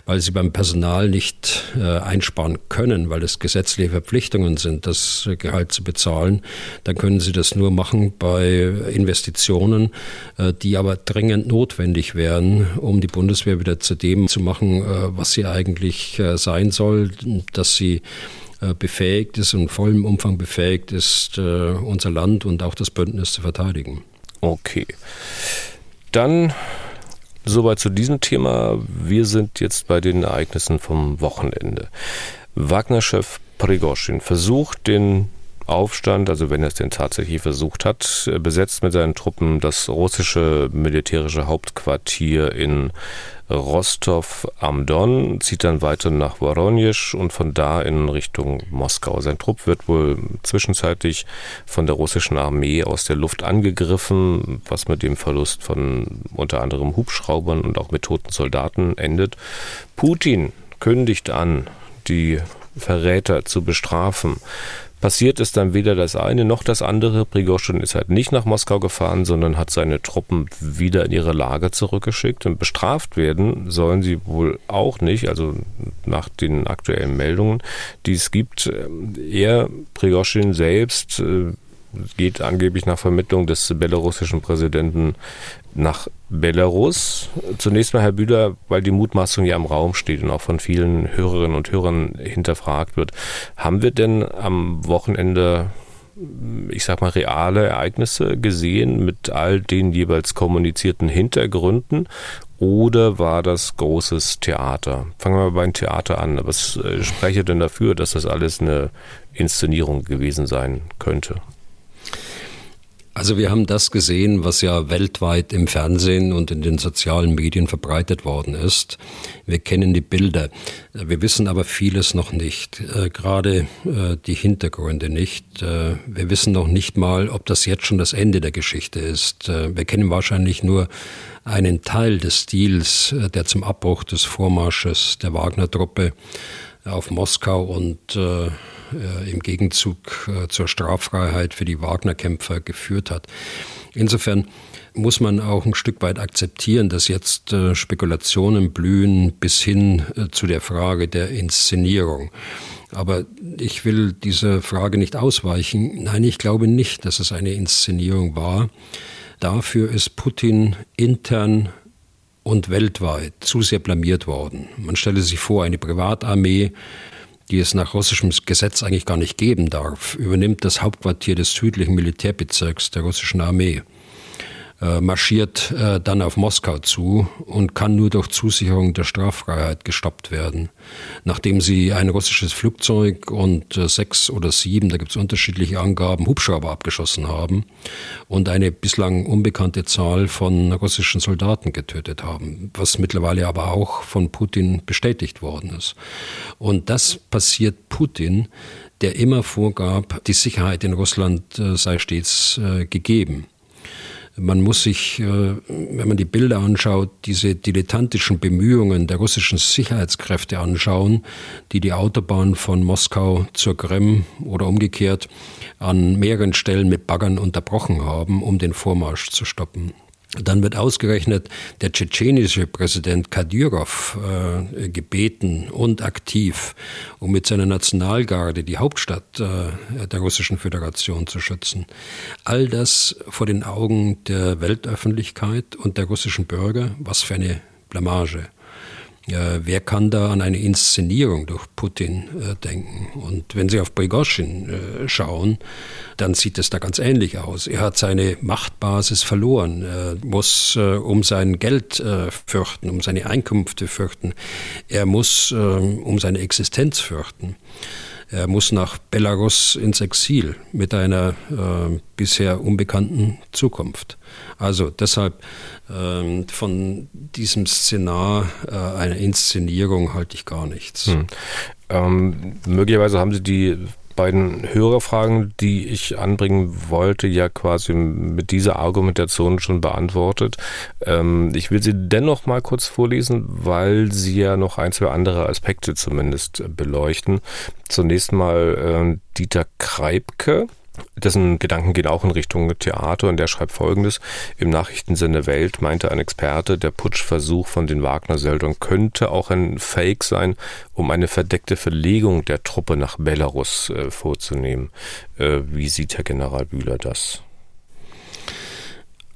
weil sie beim Personal nicht äh, einsparen können, weil es gesetzliche Verpflichtungen sind, das Gehalt zu bezahlen, dann können sie das nur machen bei Investitionen, die aber dringend notwendig werden, um die Bundeswehr wieder zu dem zu machen, äh, was sie eigentlich äh, sein soll, dass sie äh, befähigt ist und vollem Umfang befähigt ist, unser Land und auch das Bündnis zu verteidigen. Okay. Dann soweit zu diesem Thema. Wir sind jetzt bei den Ereignissen vom Wochenende. Wagner-Chef Prigozhin versucht, den Aufstand, also wenn er es denn tatsächlich versucht hat, besetzt mit seinen Truppen das russische militärische Hauptquartier in Rostov am Don, zieht dann weiter nach Voronezh und von da in Richtung Moskau. Sein Trupp wird wohl zwischenzeitlich von der russischen Armee aus der Luft angegriffen, was mit dem Verlust von unter anderem Hubschraubern und auch mit toten Soldaten endet. Putin kündigt an, die Verräter zu bestrafen passiert ist dann weder das eine noch das andere. Prigozhin ist halt nicht nach Moskau gefahren, sondern hat seine Truppen wieder in ihre Lager zurückgeschickt und bestraft werden sollen sie wohl auch nicht, also nach den aktuellen Meldungen, die es gibt. Er, Prigozhin selbst, äh, geht angeblich nach Vermittlung des belarussischen Präsidenten nach Belarus. Zunächst mal, Herr Bühler, weil die Mutmaßung ja im Raum steht und auch von vielen Hörerinnen und Hörern hinterfragt wird. Haben wir denn am Wochenende ich sag mal, reale Ereignisse gesehen mit all den jeweils kommunizierten Hintergründen oder war das großes Theater? Fangen wir mal beim Theater an. Was äh, spreche denn dafür, dass das alles eine Inszenierung gewesen sein könnte? Also wir haben das gesehen, was ja weltweit im Fernsehen und in den sozialen Medien verbreitet worden ist. Wir kennen die Bilder. Wir wissen aber vieles noch nicht, äh, gerade äh, die Hintergründe nicht. Äh, wir wissen noch nicht mal, ob das jetzt schon das Ende der Geschichte ist. Äh, wir kennen wahrscheinlich nur einen Teil des Stils, äh, der zum Abbruch des Vormarsches der Wagner-Truppe auf Moskau und äh, äh, im Gegenzug äh, zur Straffreiheit für die Wagner-Kämpfer geführt hat. Insofern muss man auch ein Stück weit akzeptieren, dass jetzt äh, Spekulationen blühen bis hin zu der Frage der Inszenierung. Aber ich will dieser Frage nicht ausweichen. Nein, ich glaube nicht, dass es eine Inszenierung war. Dafür ist Putin intern und weltweit zu sehr blamiert worden. Man stelle sich vor, eine Privatarmee, die es nach russischem Gesetz eigentlich gar nicht geben darf, übernimmt das Hauptquartier des südlichen Militärbezirks der russischen Armee. Äh, marschiert äh, dann auf Moskau zu und kann nur durch Zusicherung der Straffreiheit gestoppt werden. Nachdem sie ein russisches Flugzeug und äh, sechs oder sieben, da gibt es unterschiedliche Angaben, Hubschrauber abgeschossen haben und eine bislang unbekannte Zahl von russischen Soldaten getötet haben, was mittlerweile aber auch von Putin bestätigt worden ist. Und das passiert Putin, der immer vorgab, die Sicherheit in Russland sei stets gegeben. Man muss sich, äh, wenn man die Bilder anschaut, diese dilettantischen Bemühungen der russischen Sicherheitskräfte anschauen, die die Autobahn von Moskau zur Krim oder umgekehrt an mehreren Stellen mit Baggern unterbrochen haben, um den Vormarsch zu stoppen. Dann wird ausgerechnet der tschetschenische Präsident Kadyrov äh, gebeten und aktiv, um mit seiner Nationalgarde die Hauptstadt äh, der Russischen Föderation zu schützen. All das vor den Augen der Weltöffentlichkeit und der russischen Bürger, was für eine Blamage. Äh, wer kann da an eine Inszenierung durch Putin äh, denken? Und wenn Sie auf Prigozhin äh, schauen, dann sieht es da ganz ähnlich aus. Er hat seine Machtbasis verloren, er muss äh, um sein Geld äh, fürchten, um seine Einkünfte fürchten. Er muss ähm, um seine Existenz fürchten. Er muss nach Belarus ins Exil mit einer äh, bisher unbekannten Zukunft. Also deshalb ähm, von diesem Szenar äh, einer Inszenierung halte ich gar nichts. Hm. Ähm, möglicherweise haben Sie die beiden Hörerfragen, die ich anbringen wollte, ja quasi mit dieser Argumentation schon beantwortet. Ähm, ich will sie dennoch mal kurz vorlesen, weil sie ja noch ein, zwei andere Aspekte zumindest beleuchten. Zunächst mal äh, Dieter Kreibke dessen Gedanken gehen auch in Richtung Theater und der schreibt folgendes. Im Nachrichtensender Welt meinte ein Experte, der Putschversuch von den Wagner-Söldern könnte auch ein Fake sein, um eine verdeckte Verlegung der Truppe nach Belarus äh, vorzunehmen. Äh, wie sieht Herr General Bühler das?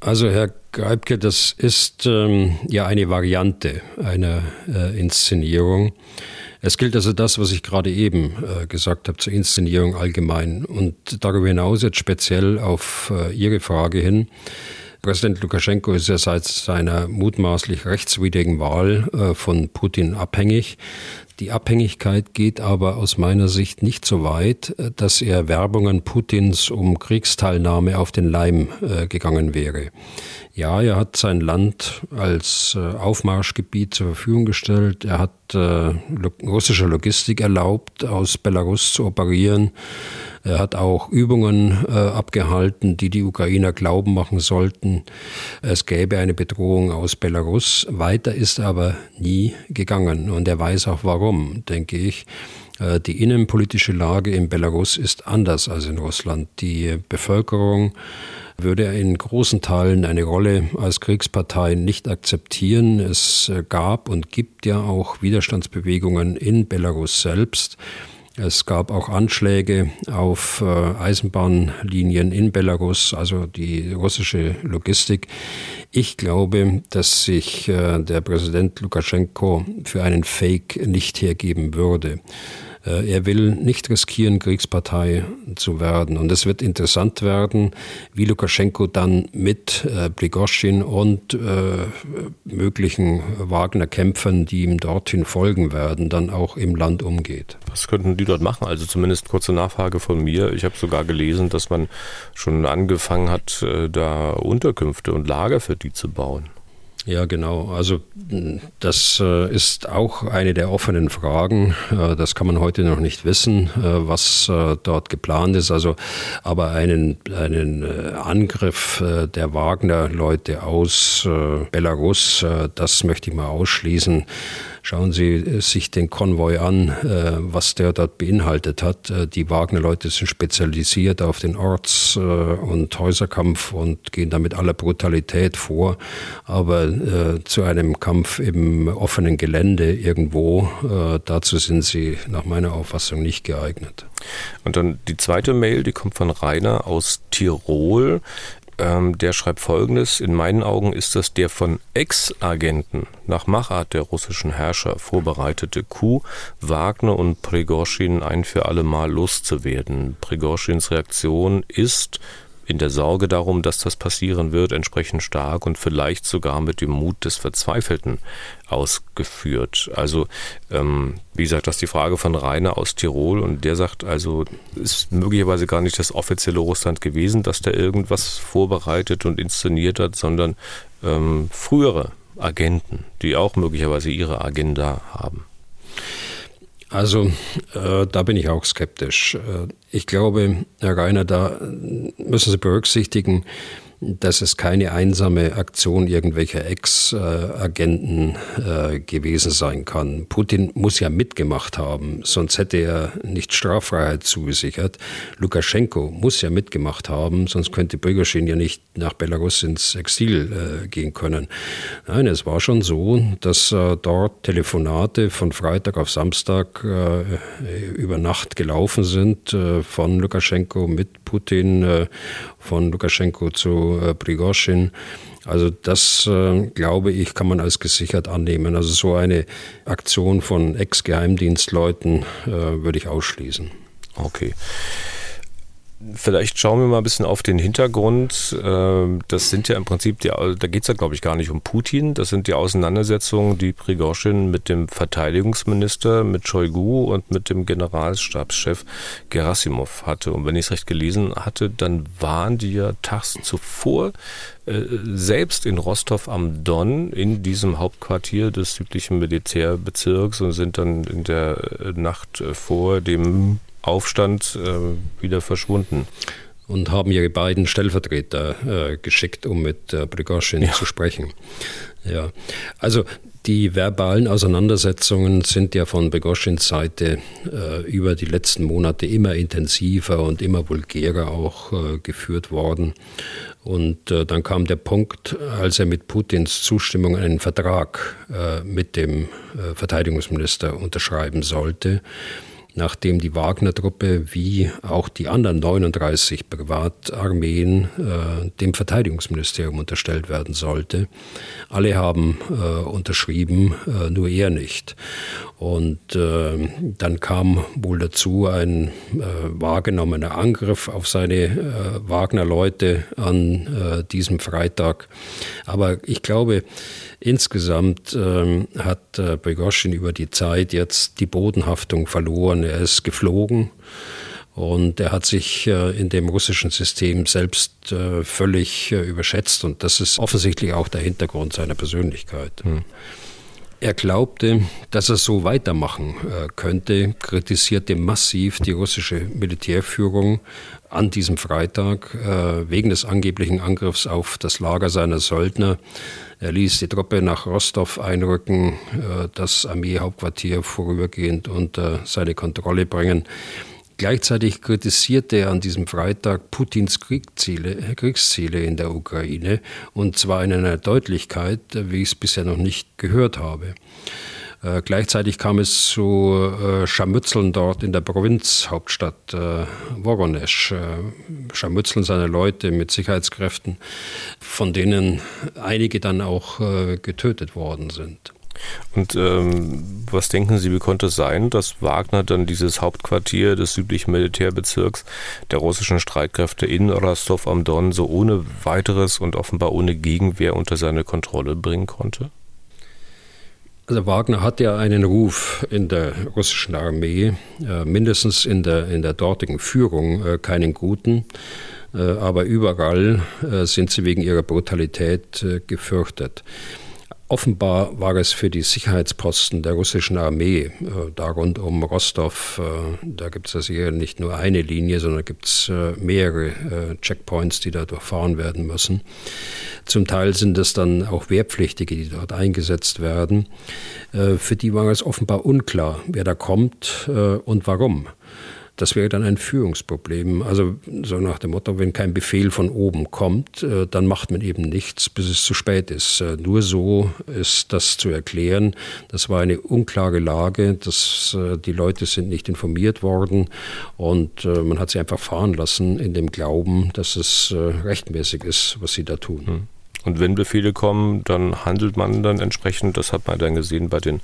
Also Herr Greibke, das ist ähm, ja eine Variante einer äh, Inszenierung. Es gilt also das, was ich gerade eben äh, gesagt habe zur Inszenierung allgemein und darüber hinaus jetzt speziell auf äh, Ihre Frage hin. Präsident Lukaschenko ist ja seit seiner mutmaßlich rechtswidrigen Wahl äh, von Putin abhängig. Die Abhängigkeit geht aber aus meiner Sicht nicht so weit, äh, dass er Werbungen Putins um Kriegsteilnahme auf den Leim äh, gegangen wäre. Ja, er hat sein Land als äh, Aufmarschgebiet zur Verfügung gestellt. Er hat äh, russische Logistik erlaubt, aus Belarus zu operieren. Er hat auch Übungen äh, abgehalten, die die Ukrainer glauben machen sollten, es gäbe eine Bedrohung aus Belarus. Weiter ist aber nie gegangen und er weiß auch warum, denke ich. Äh, die innenpolitische Lage in Belarus ist anders als in Russland. Die Bevölkerung würde in großen Teilen eine Rolle als Kriegspartei nicht akzeptieren. Es äh, gab und gibt ja auch Widerstandsbewegungen in Belarus selbst. Es gab auch Anschläge auf äh, Eisenbahnlinien in Belarus, also die russische Logistik. Ich glaube, dass sich äh, der Präsident Lukaschenko für einen Fake nicht hergeben würde. Äh, er will nicht riskieren, Kriegspartei zu werden. Und es wird interessant werden, wie Lukaschenko dann mit äh, Prigoschin und äh, möglichen Wagner-Kämpfern, die ihm dorthin folgen werden, dann auch im Land umgeht. Was könnten die dort machen? Also zumindest kurze Nachfrage von mir. Ich habe sogar gelesen, dass man schon angefangen hat, da Unterkünfte und Lager für die zu bauen. Ja, genau. Also das äh, ist auch eine der offenen Fragen. Äh, das kann man heute noch nicht wissen, äh, was dort geplant ist. Also, aber einen, einen Angriff der Wagner-Leute aus Belarus, das möchte ich mal ausschließen. Schauen Sie äh, sich den Konvoi an, äh, was der dort beinhaltet hat. Äh, die Wagner-Leute sind spezialisiert auf den Orts- und Häuserkampf und gehen da mit aller Brutalität vor. Aber zu einem Kampf im offenen Gelände irgendwo, dazu sind sie nach meiner Auffassung nicht geeignet. Und dann die zweite Mail, die kommt von Rainer aus Tirol. Ähm, der schreibt folgendes: In meinen Augen ist das der von Ex-Agenten nach Machart der russischen Herrscher vorbereitete Coup, Wagner und Prigorschin ein für alle Mal loszuwerden. Prigorschins Reaktion ist, in der Sorge darum, dass das passieren wird, entsprechend stark und vielleicht sogar mit dem Mut des Verzweifelten ausgeführt. Also, ähm, wie gesagt, das ist die Frage von Rainer aus Tirol und der sagt also, ist möglicherweise gar nicht das offizielle Russland gewesen, dass da irgendwas vorbereitet und inszeniert hat, sondern ähm, frühere Agenten, die auch möglicherweise ihre Agenda haben. Also äh, da bin ich auch skeptisch. Äh, ich glaube, Herr Reiner, da müssen Sie berücksichtigen, dass es keine einsame Aktion irgendwelcher Ex-Agenten äh, gewesen sein kann. Putin muss ja mitgemacht haben, sonst hätte er nicht Straffreiheit zugesichert. Lukaschenko muss ja mitgemacht haben, sonst könnte Prigozhin ja nicht nach Belarus ins Exil äh, gehen können. Nein, es war schon so, dass äh, dort Telefonate von Freitag auf Samstag über Nacht gelaufen sind von Lukaschenko mit Putin, von Lukaschenko zu äh, Prigozhin. Also das, äh, glaube ich, kann man als gesichert annehmen. Also so eine Aktion von Ex-Geheimdienstleuten äh, würde ich ausschließen. Okay. Vielleicht schauen wir mal ein bisschen auf den Hintergrund. Ähm, das sind ja im Prinzip, die, da geht es ja glaube ich gar nicht um Putin. Das sind die Auseinandersetzungen, die Prigozhin mit dem Verteidigungsminister, mit Shoigu und mit dem Generalstabschef Gerasimov hatte. Und wenn ich es recht gelesen hatte, dann waren die ja tags zuvor äh, selbst in Rostov am Don, in diesem Hauptquartier des südlichen Militärbezirks und sind dann in der Nacht vor dem Aufstand äh, wieder verschwunden. Und haben ihre beiden Stellvertreter äh, geschickt, um mit äh, Prigozhin ja. zu sprechen. Ja, also die verbalen Auseinandersetzungen sind ja von Begoschins Seite äh, über die letzten Monate immer intensiver und immer vulgärer auch äh, geführt worden. Und äh, dann kam der Punkt, als er mit Putins Zustimmung einen Vertrag äh, mit dem äh, Verteidigungsminister unterschreiben sollte nachdem die Wagner-Truppe wie auch die anderen 39 Privatarmeen äh, dem Verteidigungsministerium unterstellt werden sollte. Alle haben äh, unterschrieben, äh, nur er nicht. Und äh, dann kam wohl dazu ein äh, wahrgenommener Angriff auf seine äh, Wagner-Leute an diesem Freitag. Aber ich glaube, Insgesamt ähm, hat äh, Prigozhin über die Zeit jetzt die Bodenhaftung verloren. Er ist geflogen und er hat sich äh, in dem russischen System selbst äh, völlig äh, überschätzt und das ist offensichtlich auch der Hintergrund seiner Persönlichkeit. Hm. Er glaubte, dass er so weitermachen könnte, kritisierte massiv die russische Militärführung an diesem Freitag äh, wegen des angeblichen Angriffs auf das Lager seiner Söldner. Er ließ die Truppe nach Rostov einrücken, äh, das Armeehauptquartier vorübergehend unter seine Kontrolle bringen. Gleichzeitig kritisierte er an diesem Freitag Putins Kriegsziele, Kriegsziele in der Ukraine und zwar in einer Deutlichkeit, wie ich es bisher noch nicht gehört habe. Äh, gleichzeitig kam es zu äh, Scharmützeln dort in der Provinzhauptstadt äh, Voronezh. Äh, Scharmützeln seiner Leute mit Sicherheitskräften, von denen einige dann auch äh, getötet worden sind. Und ähm, was denken Sie, wie konnte es sein, dass Wagner dann dieses Hauptquartier des südlichen Militärbezirks der russischen Streitkräfte in Rostov am Don so ohne weiteres und offenbar ohne Gegenwehr unter seine Kontrolle bringen konnte? Also Wagner hat ja einen Ruf in der russischen Armee, äh, mindestens in der, in der dortigen Führung äh, keinen guten, äh, aber überall sind sie wegen ihrer Brutalität gefürchtet. Offenbar war es für die Sicherheitsposten der russischen Armee, äh, da rund um Rostov, äh, da gibt es also hier nicht nur eine Linie, sondern gibt es äh, mehrere Checkpoints, die da durchfahren werden müssen. Zum Teil sind es dann auch Wehrpflichtige, die dort eingesetzt werden. Für die war es offenbar unklar, wer da kommt und warum. Das wäre dann ein Führungsproblem. Also so nach dem Motto, wenn kein Befehl von oben kommt, äh, dann macht man eben nichts, bis es zu spät ist. Äh, nur so ist das zu erklären. Das war eine unklare Lage, dass äh, die Leute sind nicht informiert worden und man hat sie einfach fahren lassen in dem Glauben, dass es rechtmäßig ist, was sie da tun. Und wenn Befehle kommen, dann handelt man dann entsprechend. Das hat man dann gesehen bei den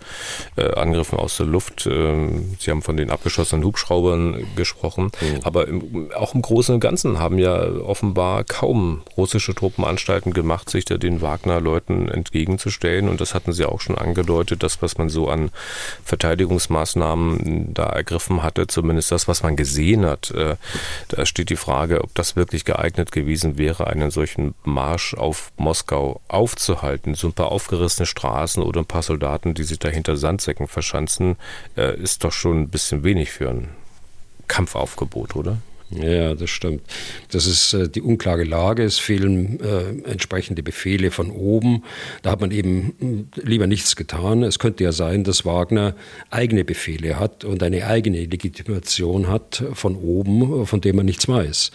äh, Angriffen aus der Luft. Ähm, Sie haben von den abgeschossenen Hubschraubern gesprochen. Mhm. Aber im, auch im Großen und Ganzen haben ja offenbar kaum russische Truppen Anstalten gemacht, sich da den Wagner-Leuten entgegenzustellen. Und das hatten Sie auch schon angedeutet, das, was man so an Verteidigungsmaßnahmen da ergriffen hatte, zumindest das, was man gesehen hat. Äh, da steht die Frage, ob das wirklich geeignet gewesen wäre, einen solchen Marsch auf Moskau Moskau aufzuhalten. So ein paar aufgerissene Straßen oder ein paar Soldaten, die sich da hinter Sandsäcken verschanzen, äh, ist doch schon ein bisschen wenig für ein Kampfaufgebot, oder? Ja, das stimmt. Das ist äh, die unklare Lage. Es fehlen äh, entsprechende Befehle von oben. Da hat man eben hm, lieber nichts getan. Es könnte ja sein, dass Wagner eigene Befehle hat und eine eigene Legitimation hat von oben, von dem man nichts weiß.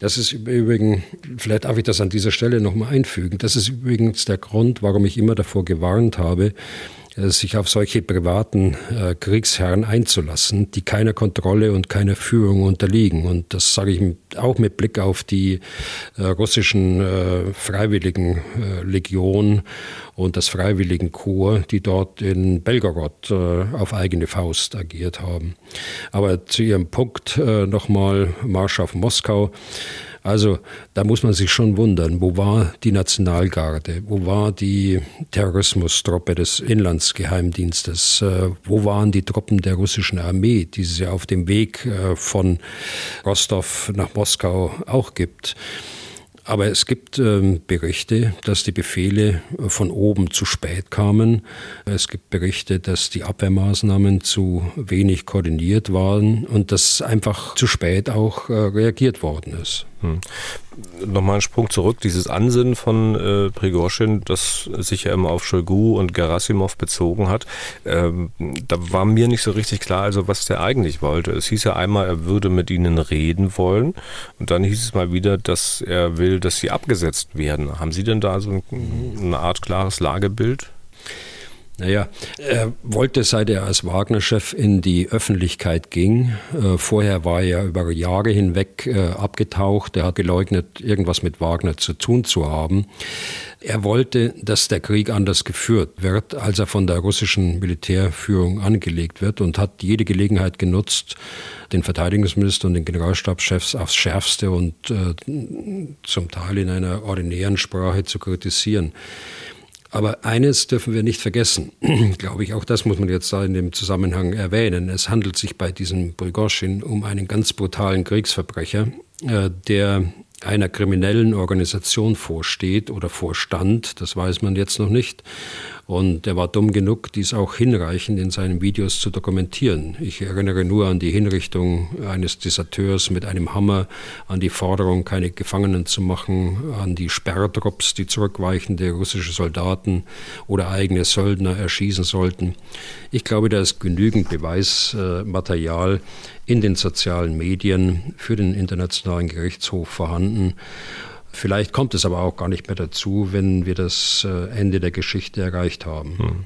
Das ist übrigens, vielleicht darf ich das an dieser Stelle nochmal einfügen, das ist übrigens der Grund, warum ich immer davor gewarnt habe, sich auf solche privaten äh, Kriegsherren einzulassen, die keiner Kontrolle und keiner Führung unterliegen. Und das sage ich auch mit Blick auf die äh, russischen äh, Freiwilligen äh, Legion und das Freiwilligen Korps, die dort in Belgorod äh, auf eigene Faust agiert haben. Aber zu Ihrem Punkt nochmal Marsch auf Moskau. Also da muss man sich schon wundern, wo war die Nationalgarde, wo war die Terrorismustruppe des Inlandsgeheimdienstes, äh, wo waren die Truppen der russischen Armee, die es ja auf dem Weg äh, von Rostov nach Moskau auch gibt. Aber es gibt ähm, Berichte, dass die Befehle von oben zu spät kamen. Es gibt Berichte, dass die Abwehrmaßnahmen zu wenig koordiniert waren und dass einfach zu spät auch äh, reagiert worden ist. Hm. Nochmal ein Sprung zurück, dieses Ansinnen von äh, Prigorschin, das sich ja immer auf Shoigu und Gerasimov bezogen hat, ähm, da war mir nicht so richtig klar, also was der eigentlich wollte. Es hieß ja einmal, er würde mit ihnen reden wollen und dann hieß es mal wieder, dass er will, dass sie abgesetzt werden. Haben Sie denn da so ein, eine Art klares Lagebild? Naja, er wollte, seit er als Wagner-Chef in die Öffentlichkeit ging, äh, vorher war er über Jahre hinweg äh, abgetaucht, er hat geleugnet, irgendwas mit Wagner zu tun zu haben. Er wollte, dass der Krieg anders geführt wird, als er von der russischen Militärführung angelegt wird und hat jede Gelegenheit genutzt, den Verteidigungsminister und den Generalstabschefs aufs Schärfste und äh, zum Teil in einer ordinären Sprache zu kritisieren. Aber eines dürfen wir nicht vergessen, glaube ich, auch das muss man jetzt da in dem Zusammenhang erwähnen. Es handelt sich bei diesem Prigozhin um einen ganz brutalen Kriegsverbrecher, äh, der einer kriminellen Organisation vorsteht oder vorstand, das weiß man jetzt noch nicht. Und er war dumm genug, dies auch hinreichend in seinen Videos zu dokumentieren. Ich erinnere nur an die Hinrichtung eines Deserteurs mit einem Hammer, an die Forderung, keine Gefangenen zu machen, an die Sperrtrupps, die zurückweichende russische Soldaten oder eigene Söldner erschießen sollten. Ich glaube, da ist genügend Beweismaterial in den sozialen Medien für den Internationalen Gerichtshof vorhanden. Vielleicht kommt es aber auch gar nicht mehr dazu, wenn wir das äh, Ende der Geschichte erreicht haben. Hm.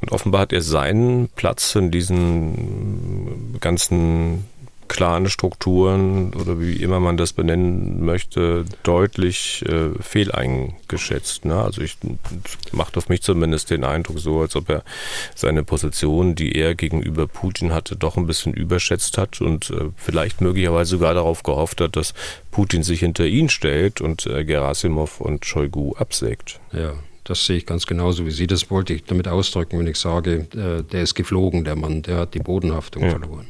Und offenbar hat er seinen Platz in diesen ganzen Clan-Strukturen oder wie immer man das benennen möchte, deutlich äh, fehleingeschätzt. Ne? Also ich macht auf mich zumindest den Eindruck so, als ob er seine Position, die er gegenüber Putin hatte, doch ein bisschen überschätzt hat und äh, vielleicht möglicherweise sogar darauf gehofft hat, dass Putin sich hinter ihn stellt und äh, Gerasimov und Shoigu absägt. Ja. Das sehe ich ganz genauso wie Sie. Das wollte ich damit ausdrücken, wenn ich sage, äh, der ist geflogen, der Mann, der hat die Bodenhaftung ja. verloren.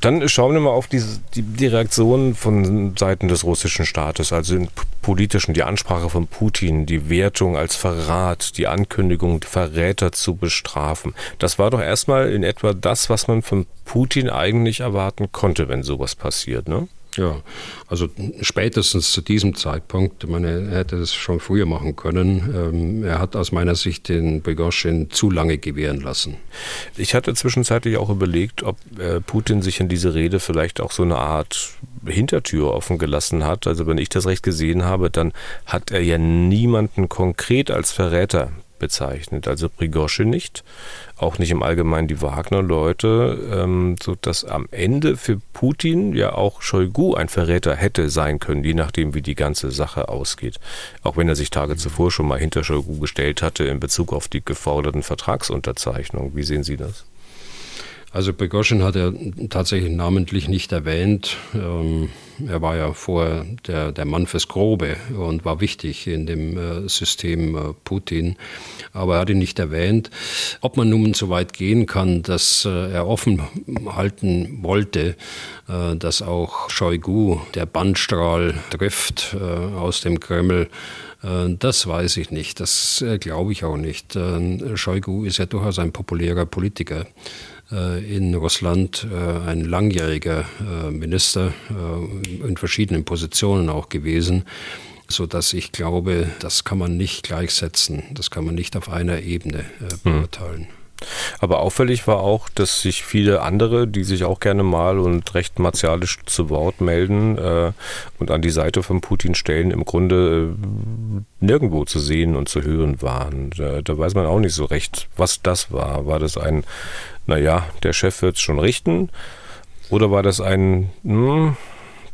Dann schauen wir mal auf die, die, die Reaktion von Seiten des russischen Staates, also im politischen, die Ansprache von Putin, die Wertung als Verrat, die Ankündigung, Verräter zu bestrafen. Das war doch erstmal in etwa das, was man von Putin eigentlich erwarten konnte, wenn sowas passiert, ne? Ja, also spätestens zu diesem Zeitpunkt, er hätte es schon früher machen können. Ähm, er hat aus meiner Sicht den Prigozhin zu lange gewähren lassen. Ich hatte zwischenzeitlich auch überlegt, ob äh, Putin sich in diese Rede vielleicht auch so eine Art Hintertür offen gelassen hat. Also wenn ich das recht gesehen habe, dann hat er ja niemanden konkret als Verräter bezeichnet. Also Prigozhin nicht, auch nicht im Allgemeinen die Wagner-Leute, ähm, sodass am Ende für Putin ja auch Shoigu ein Verräter hätte sein können, je nachdem, wie die ganze Sache ausgeht. Auch wenn er sich Tage zuvor schon mal hinter Shoigu gestellt hatte in Bezug auf die geforderten Vertragsunterzeichnungen. Wie sehen Sie das? Also Prigozhin hat er tatsächlich namentlich nicht erwähnt. Ähm, er war ja vorher der, der Mann fürs Grobe und war wichtig in dem äh, System äh, Putin, aber er hat ihn nicht erwähnt. Ob man nun so weit gehen kann, dass äh, er offen halten wollte, äh, dass auch Shoigu der Bandstrahl trifft äh, aus dem Kreml, äh, das weiß ich nicht, das glaube ich auch nicht. Shoigu ist ja durchaus ein populärer Politiker. Äh, in Russland äh, ein langjähriger äh, Minister in verschiedenen Positionen auch gewesen so dass ich glaube, das kann man nicht gleichsetzen, das kann man nicht auf einer Ebene hm. beurteilen. Aber auffällig war auch, dass sich viele andere, die sich auch gerne mal und recht martialisch zu Wort melden äh, und an die Seite von Putin stellen, im Grunde äh, nirgendwo zu sehen und zu hören waren. Da, da weiß man auch nicht so recht, was das war. War das ein naja, der Chef wird es schon richten? Oder war das ein, hm,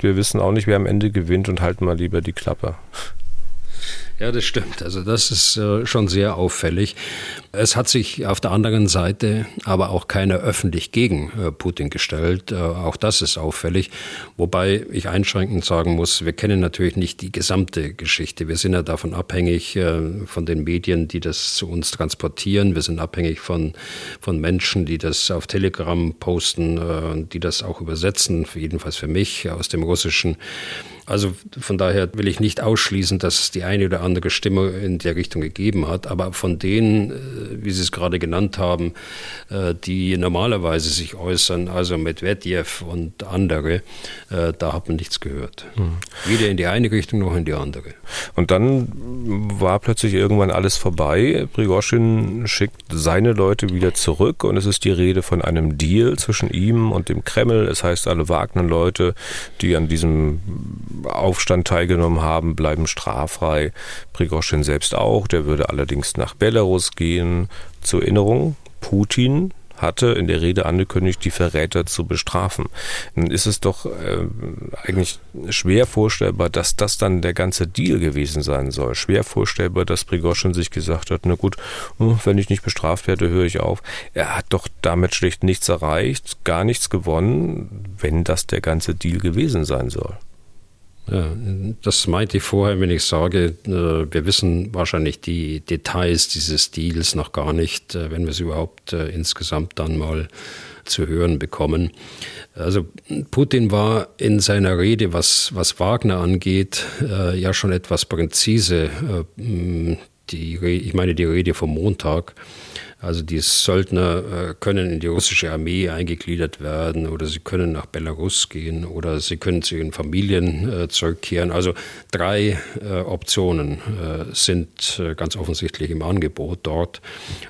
wir wissen auch nicht, wer am Ende gewinnt und halten mal lieber die Klappe? Ja, das stimmt. Also das ist äh, schon sehr auffällig. Es hat sich auf der anderen Seite aber auch keiner öffentlich gegen äh, Putin gestellt. Äh, auch das ist auffällig. Wobei ich einschränkend sagen muss, wir kennen natürlich nicht die gesamte Geschichte. Wir sind ja davon abhängig von den Medien, die das zu uns transportieren. Wir sind abhängig von, von Menschen, die das auf Telegram posten, die das auch übersetzen, jedenfalls für mich aus dem Russischen. Also von daher will ich nicht ausschließen, dass es die eine oder andere Stimme in der Richtung gegeben hat. Aber von denen, äh, wie Sie es gerade genannt haben, äh, die normalerweise sich äußern, also Medvedev und andere, äh, da hat man nichts gehört. Mhm. Weder in die eine Richtung noch in die andere. Und dann war plötzlich irgendwann alles vorbei. Prigozhin schickt seine Leute wieder zurück und es ist die Rede von einem Deal zwischen ihm und dem Kreml. Es heißt, alle Wagner-Leute, die an diesem Aufstand teilgenommen haben, bleiben straffrei. Prigozhin selbst auch, der würde allerdings nach Belarus gehen. Zur Erinnerung, Putin hatte in der Rede angekündigt, die Verräter zu bestrafen. Dann ist es doch äh, eigentlich schwer vorstellbar, dass das dann der ganze Deal gewesen sein soll. Schwer vorstellbar, dass Prigozhin sich gesagt hat, na gut, hm, wenn ich nicht bestraft werde, höre ich auf. Er hat doch damit schlicht nichts erreicht, gar nichts gewonnen, wenn das der ganze Deal gewesen sein soll. Ja, das meinte ich vorher, wenn ich sage, äh, wir wissen wahrscheinlich die Details dieses Deals noch gar nicht, äh, wenn wir es überhaupt äh, insgesamt dann mal zu hören bekommen. Also Putin war in seiner Rede, was, was Wagner angeht, ja schon etwas präzise. Die, ich meine die Rede vom Montag. Also die Söldner äh, können in die russische Armee eingegliedert werden oder sie können nach Belarus gehen oder sie können zu ihren Familien äh, zurückkehren. Also drei äh, Optionen sind ganz offensichtlich im Angebot dort.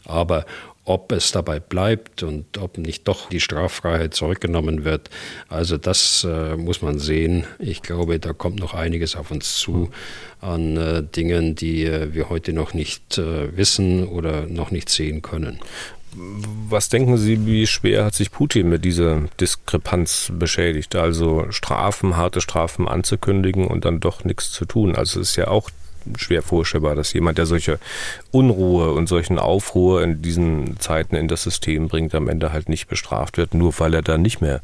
Aber ob es dabei bleibt und ob nicht doch die Straffreiheit zurückgenommen wird. Also das äh, muss man sehen. Ich glaube, da kommt noch einiges auf uns zu an äh, Dingen, die äh, wir heute noch nicht äh, wissen oder noch nicht sehen können. Was denken Sie, wie schwer hat sich Putin mit dieser Diskrepanz beschädigt? Also Strafen, harte Strafen anzukündigen und dann doch nichts zu tun. Also es ist ja auch schwer vorstellbar, dass jemand, der solche Unruhe und solchen Aufruhr in diesen Zeiten in das System bringt, am Ende halt nicht bestraft wird, nur weil er da nicht mehr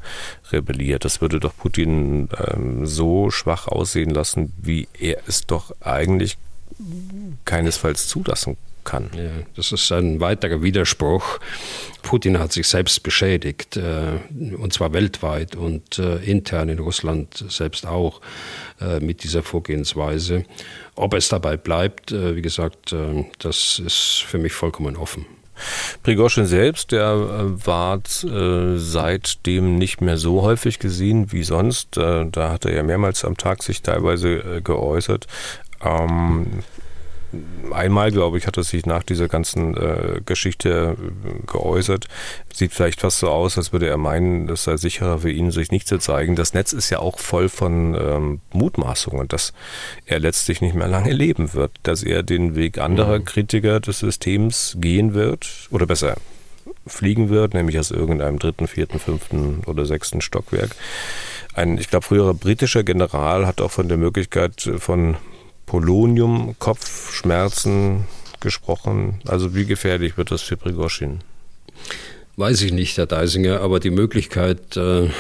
rebelliert. Das würde doch Putin ähm, so schwach aussehen lassen, wie er es doch eigentlich keinesfalls zulassen kann. Ja, das ist ein weiterer Widerspruch. Putin hat sich selbst beschädigt, äh, und zwar weltweit und äh, intern in Russland selbst auch äh, mit dieser Vorgehensweise. Ob es dabei bleibt, wie gesagt, das ist für mich vollkommen offen. Prigozhin selbst, der ward äh, seitdem nicht mehr so häufig gesehen wie sonst. Äh, da hat er ja mehrmals am Tag sich teilweise äh, geäußert. Ähm, einmal, glaube ich, hat er sich nach dieser ganzen äh, Geschichte äh, geäußert. Sieht vielleicht fast so aus, als würde er meinen, es sei sicherer für ihn, sich nicht zu zeigen. Das Netz ist ja auch voll von ähm, Mutmaßungen, dass er letztlich nicht mehr lange leben wird, dass er den Weg anderer mhm. Kritiker des Systems gehen wird, oder besser fliegen wird, nämlich aus irgendeinem dritten, vierten, fünften oder sechsten Stockwerk. Ein, ich glaube, früherer britischer General hat auch von der Möglichkeit von Polonium, Kopfschmerzen gesprochen. Also wie gefährlich wird das für Prigozhin? Weiß ich nicht, Herr Deisinger, aber die Möglichkeit äh,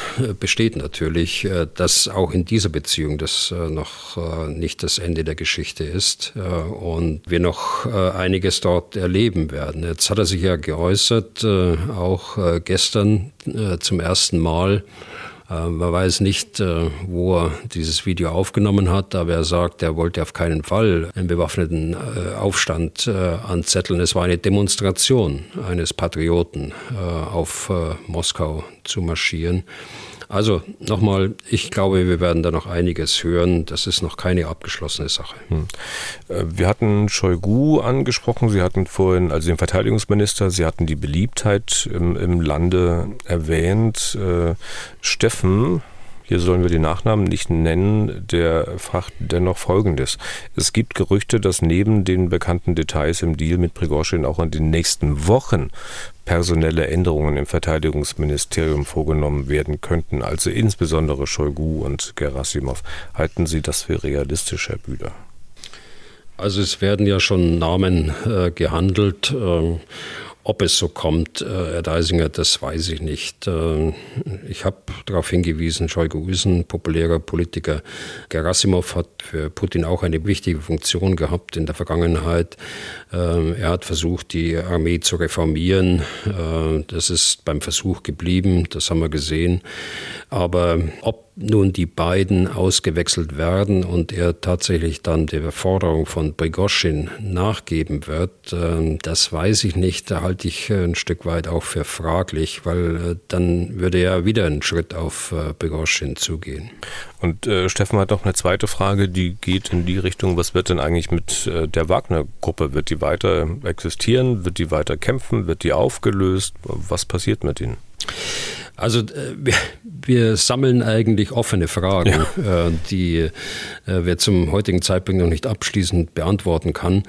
besteht natürlich, äh, dass auch in dieser Beziehung das äh, noch äh, nicht das Ende der Geschichte ist äh, und wir noch äh, einiges dort erleben werden. Jetzt hat er sich ja geäußert, auch gestern zum ersten Mal man weiß nicht, äh, wo er dieses Video aufgenommen hat, aber er sagt, er wollte auf keinen Fall einen bewaffneten äh, Aufstand anzetteln. Es war eine Demonstration eines Patrioten auf Moskau zu marschieren. Also nochmal, ich glaube, wir werden da noch einiges hören. Das ist noch keine abgeschlossene Sache. Hm. Äh, wir hatten Shoigu angesprochen. Sie hatten vorhin, also den Verteidigungsminister, Sie hatten die Beliebtheit im, im Lande erwähnt. Äh, Steffen hier sollen wir die Nachnamen nicht nennen, der fragt dennoch Folgendes. Es gibt Gerüchte, dass neben den bekannten Details im Deal mit Prigozhin auch in den nächsten Wochen personelle Änderungen im Verteidigungsministerium vorgenommen werden könnten, also insbesondere Shoigu und Gerasimov. Halten Sie das für realistisch, Herr Bühler? Also es werden ja schon Namen äh, gehandelt. Äh, ob es so kommt, äh, Herr Deisinger, das weiß ich nicht. Äh, ich habe darauf hingewiesen, ein populärer Politiker. Gerasimov hat für Putin auch eine wichtige Funktion gehabt in der Vergangenheit. Äh, er hat versucht, die Armee zu reformieren. Das ist beim Versuch geblieben, das haben wir gesehen. Aber ob nun die beiden ausgewechselt werden und er tatsächlich dann der Forderung von Prigozhin nachgeben wird, ähm, das weiß ich nicht. Da halte ich ein Stück weit auch für fraglich, weil äh, dann würde er wieder einen Schritt auf äh, Prigozhin zugehen. Und äh, Steffen hat noch eine zweite Frage, die geht in die Richtung, was wird denn eigentlich mit äh, der Wagner-Gruppe? Wird die weiter existieren? Wird die weiter kämpfen? Wird die aufgelöst? Was passiert mit ihnen? Also äh, wir, wir, sammeln eigentlich offene Fragen, ja. Äh, die äh, wir zum heutigen Zeitpunkt noch nicht abschließend beantworten kann.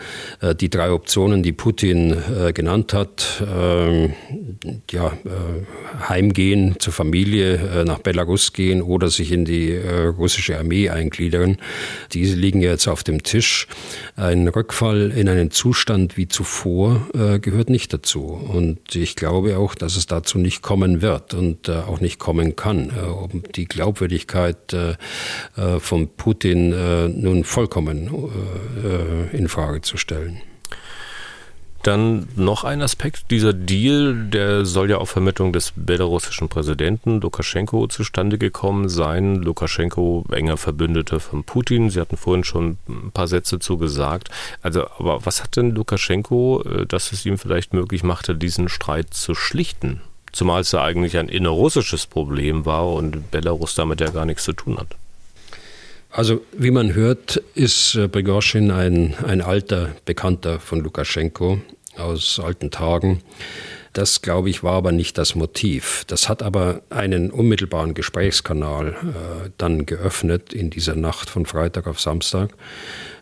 Die drei Optionen, die Putin genannt hat, ähm, ja, heimgehen zur Familie, nach Belarus gehen oder sich in die russische Armee eingliedern, diese liegen jetzt auf dem Tisch. Ein Rückfall in einen Zustand wie zuvor gehört nicht dazu. Und ich glaube auch, dass es dazu nicht kommen wird. Und äh, auch nicht kommen kann. Äh, um die Glaubwürdigkeit äh, von Putin nun vollkommen in Frage zu stellen. Dann noch ein Aspekt. Dieser Deal, der soll ja auf Vermittlung des belarussischen Präsidenten Lukaschenko zustande gekommen sein. Lukaschenko enger Verbündeter von Putin. Sie hatten vorhin schon ein paar Sätze zu gesagt. Also, aber was hat denn Lukaschenko, dass es ihm vielleicht möglich machte, diesen Streit zu schlichten? Zumal es ja eigentlich ein innerrussisches Problem war und Belarus damit ja gar nichts zu tun hat. Also wie man hört, ist äh, Prigozhin ein, ein alter Bekannter von Lukaschenko aus alten Tagen. Das, glaube ich, war aber nicht das Motiv. Das hat aber einen unmittelbaren Gesprächskanal äh, dann geöffnet in dieser Nacht von Freitag auf Samstag.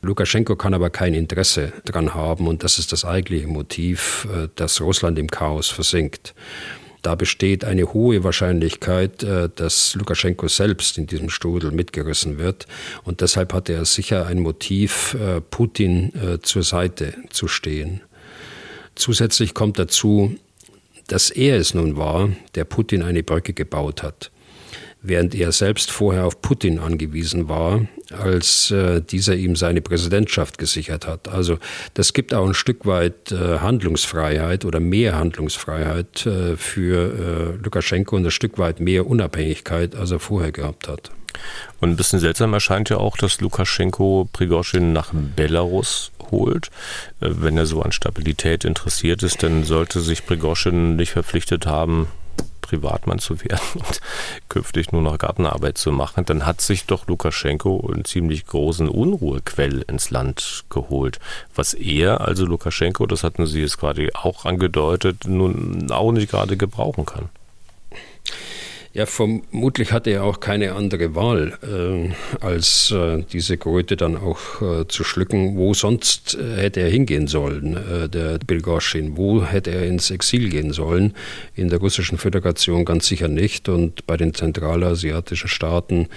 Lukaschenko kann aber kein Interesse daran haben und das ist das eigentliche Motiv, äh, dass Russland im Chaos versinkt. Da besteht eine hohe Wahrscheinlichkeit, äh, dass Lukaschenko selbst in diesem Strudel mitgerissen wird. Und deshalb hatte er sicher ein Motiv, äh, Putin zur Seite zu stehen. Zusätzlich kommt dazu, dass er es nun war, der Putin eine Brücke gebaut hat während er selbst vorher auf Putin angewiesen war, als äh, dieser ihm seine Präsidentschaft gesichert hat. Also das gibt auch ein Stück weit äh, Handlungsfreiheit oder mehr Handlungsfreiheit äh, für äh, Lukaschenko und ein Stück weit mehr Unabhängigkeit, als er vorher gehabt hat. Und ein bisschen seltsam erscheint ja auch, dass Lukaschenko Prigozhin nach Belarus holt. Äh, wenn er so an Stabilität interessiert ist, dann sollte sich Prigozhin nicht verpflichtet haben, Privatmann zu werden und künftig nur noch Gartenarbeit zu machen, dann hat sich doch Lukaschenko einen ziemlich großen Unruhequell ins Land geholt. Was er, also Lukaschenko, das hatten Sie jetzt gerade auch angedeutet, nun auch nicht gerade gebrauchen kann. Ja, vermutlich hatte er auch keine andere Wahl, äh, als äh, diese Kröte dann auch äh, zu schlucken. Wo sonst äh, hätte er hingehen sollen, äh, der Bilgoschin? Wo hätte er ins Exil gehen sollen? In der russischen Föderation ganz sicher nicht. Und bei den zentralasiatischen Staaten,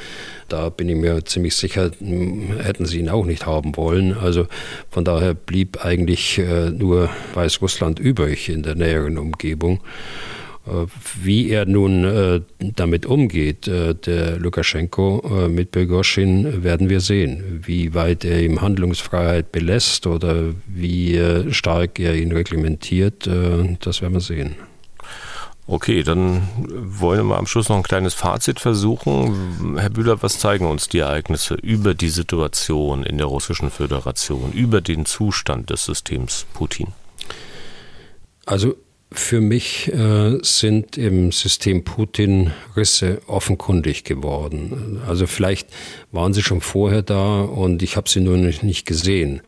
da bin ich mir ziemlich sicher, hm, hätten sie ihn auch nicht haben wollen. Also von daher blieb eigentlich äh, nur Weißrussland übrig in der näheren Umgebung. Äh, wie er nun äh, damit umgeht, äh, der Lukaschenko mit Begoschin, werden wir sehen. Wie weit er ihm Handlungsfreiheit belässt oder wie stark er ihn reglementiert, das werden wir sehen. Okay, dann wollen wir mal am Schluss noch ein kleines Fazit versuchen. Herr Bühler, was zeigen uns die Ereignisse über die Situation in der Russischen Föderation, über den Zustand des Systems Putin? Also für mich äh, sind im System Putin Risse offenkundig geworden. Also vielleicht waren sie schon vorher da und ich habe sie nur nicht gesehen.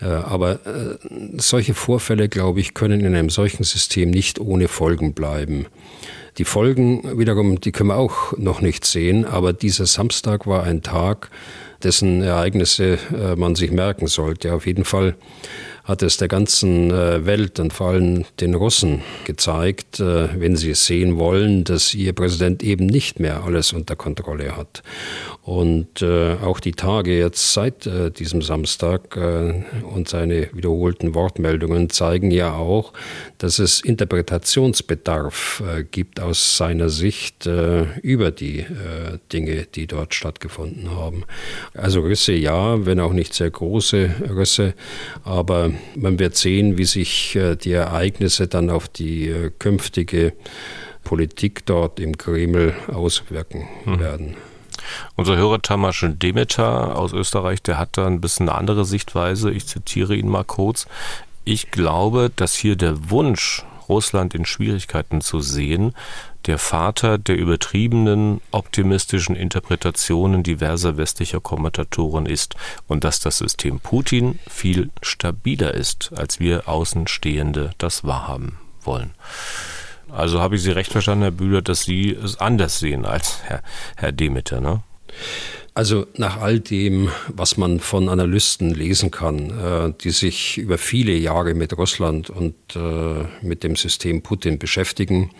Äh, aber äh, solche Vorfälle, glaube ich, können in einem solchen System nicht ohne Folgen bleiben. Die Folgen wiederum, die können wir auch noch nicht sehen, aber dieser Samstag war ein Tag, dessen Ereignisse äh, man sich merken sollte. Auf jeden Fall hat es der ganzen äh, Welt und vor allem den Russen gezeigt, äh, wenn sie es sehen wollen, dass ihr Präsident eben nicht mehr alles unter Kontrolle hat. Und äh, auch die Tage jetzt seit diesem Samstag und seine wiederholten Wortmeldungen zeigen ja auch, dass es Interpretationsbedarf gibt aus seiner Sicht über die Dinge, die dort stattgefunden haben. Also Risse ja, wenn auch nicht sehr große Risse, aber man wird sehen, wie sich äh, die Ereignisse dann auf die äh, künftige Politik dort im Kreml auswirken mhm. werden. Unser Hörer Tamas Demeter aus Österreich, der hat da ein bisschen eine andere Sichtweise. Ich zitiere ihn mal kurz. Ich glaube, dass hier der Wunsch, Russland in Schwierigkeiten zu sehen, der Vater der übertriebenen optimistischen Interpretationen diverser westlicher Kommentatoren ist und dass das System Putin viel stabiler ist, als wir Außenstehende das wahrhaben wollen. Also habe ich Sie recht verstanden, Herr Bühler, dass Sie es anders sehen als Herr, Herr Demeter, ne? Also nach all dem, was man von Analysten lesen kann, äh, die sich über viele Jahre mit Russland und äh, mit dem System Putin beschäftigen,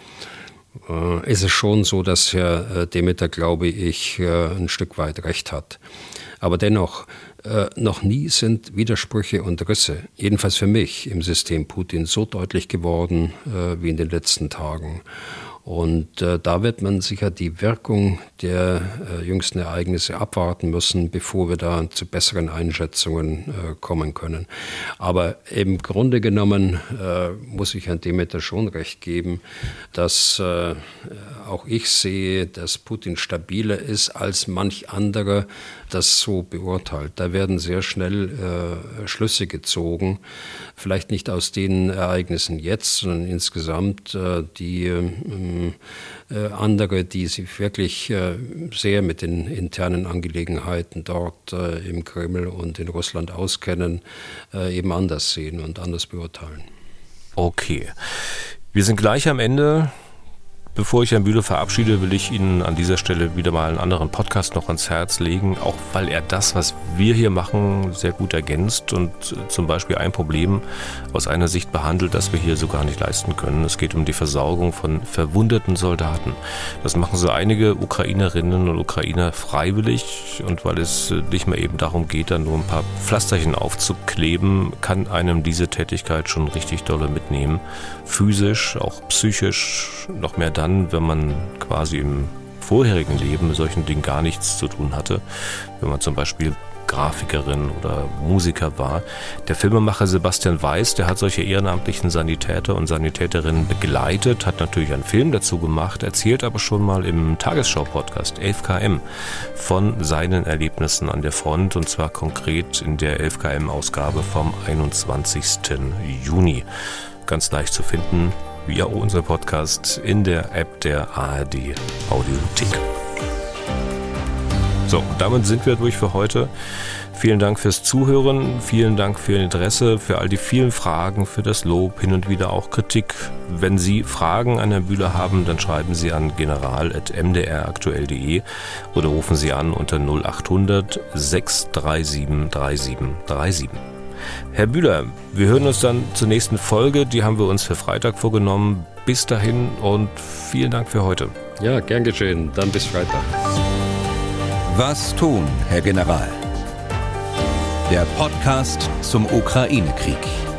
ist es schon so, dass Herr äh, Demeter, glaube ich, äh, ein Stück weit recht hat. Aber dennoch, noch nie sind Widersprüche und Risse, jedenfalls für mich, im System Putin so deutlich geworden wie in den letzten Tagen. Und äh, da wird man sicher die Wirkung der äh, jüngsten Ereignisse abwarten müssen, bevor wir da zu besseren Einschätzungen äh, kommen können. Aber im Grunde genommen äh, muss ich Herrn Demeter schon recht geben, dass äh, auch ich sehe, dass Putin stabiler ist als manch anderer das so beurteilt. Da werden sehr schnell äh, Schlüsse gezogen, vielleicht nicht aus den Ereignissen jetzt, sondern insgesamt äh, die ähm, äh, andere, die sich wirklich äh, sehr mit den internen Angelegenheiten dort äh, im Kreml und in Russland auskennen, äh, eben anders sehen und anders beurteilen. Okay. Wir sind gleich am Ende. Bevor ich Herrn Bühle verabschiede, will ich Ihnen an dieser Stelle wieder mal einen anderen Podcast noch ans Herz legen, auch weil er das, was wir hier machen, sehr gut ergänzt und zum Beispiel ein Problem aus einer Sicht behandelt, das wir hier so gar nicht leisten können. Es geht um die Versorgung von verwundeten Soldaten. Das machen so einige Ukrainerinnen und Ukrainer freiwillig und weil es nicht mehr eben darum geht, dann nur ein paar Pflasterchen aufzukleben, kann einem diese Tätigkeit schon richtig dolle mitnehmen. Physisch, auch psychisch, noch mehr da dann, wenn man quasi im vorherigen Leben mit solchen Dingen gar nichts zu tun hatte, wenn man zum Beispiel Grafikerin oder Musiker war. Der Filmemacher Sebastian Weiß, der hat solche ehrenamtlichen Sanitäter und Sanitäterinnen begleitet, hat natürlich einen Film dazu gemacht, erzählt aber schon mal im Tagesschau-Podcast 11KM von seinen Erlebnissen an der Front und zwar konkret in der 11KM-Ausgabe vom 21. Juni. Ganz leicht zu finden wie auch unser Podcast in der App der ARD Audiothek. So, damit sind wir durch für heute. Vielen Dank fürs Zuhören, vielen Dank für Ihr Interesse, für all die vielen Fragen, für das Lob, hin und wieder auch Kritik. Wenn Sie Fragen an Herrn Bühler haben, dann schreiben Sie an general.mdraktuell.de oder rufen Sie an unter 0800 637 3737. Herr Bühler, wir hören uns dann zur nächsten Folge. Die haben wir uns für Freitag vorgenommen. Bis dahin und vielen Dank für heute. Ja, gern geschehen. Dann bis Freitag. Was tun, Herr General? Der Podcast zum Ukraine-Krieg.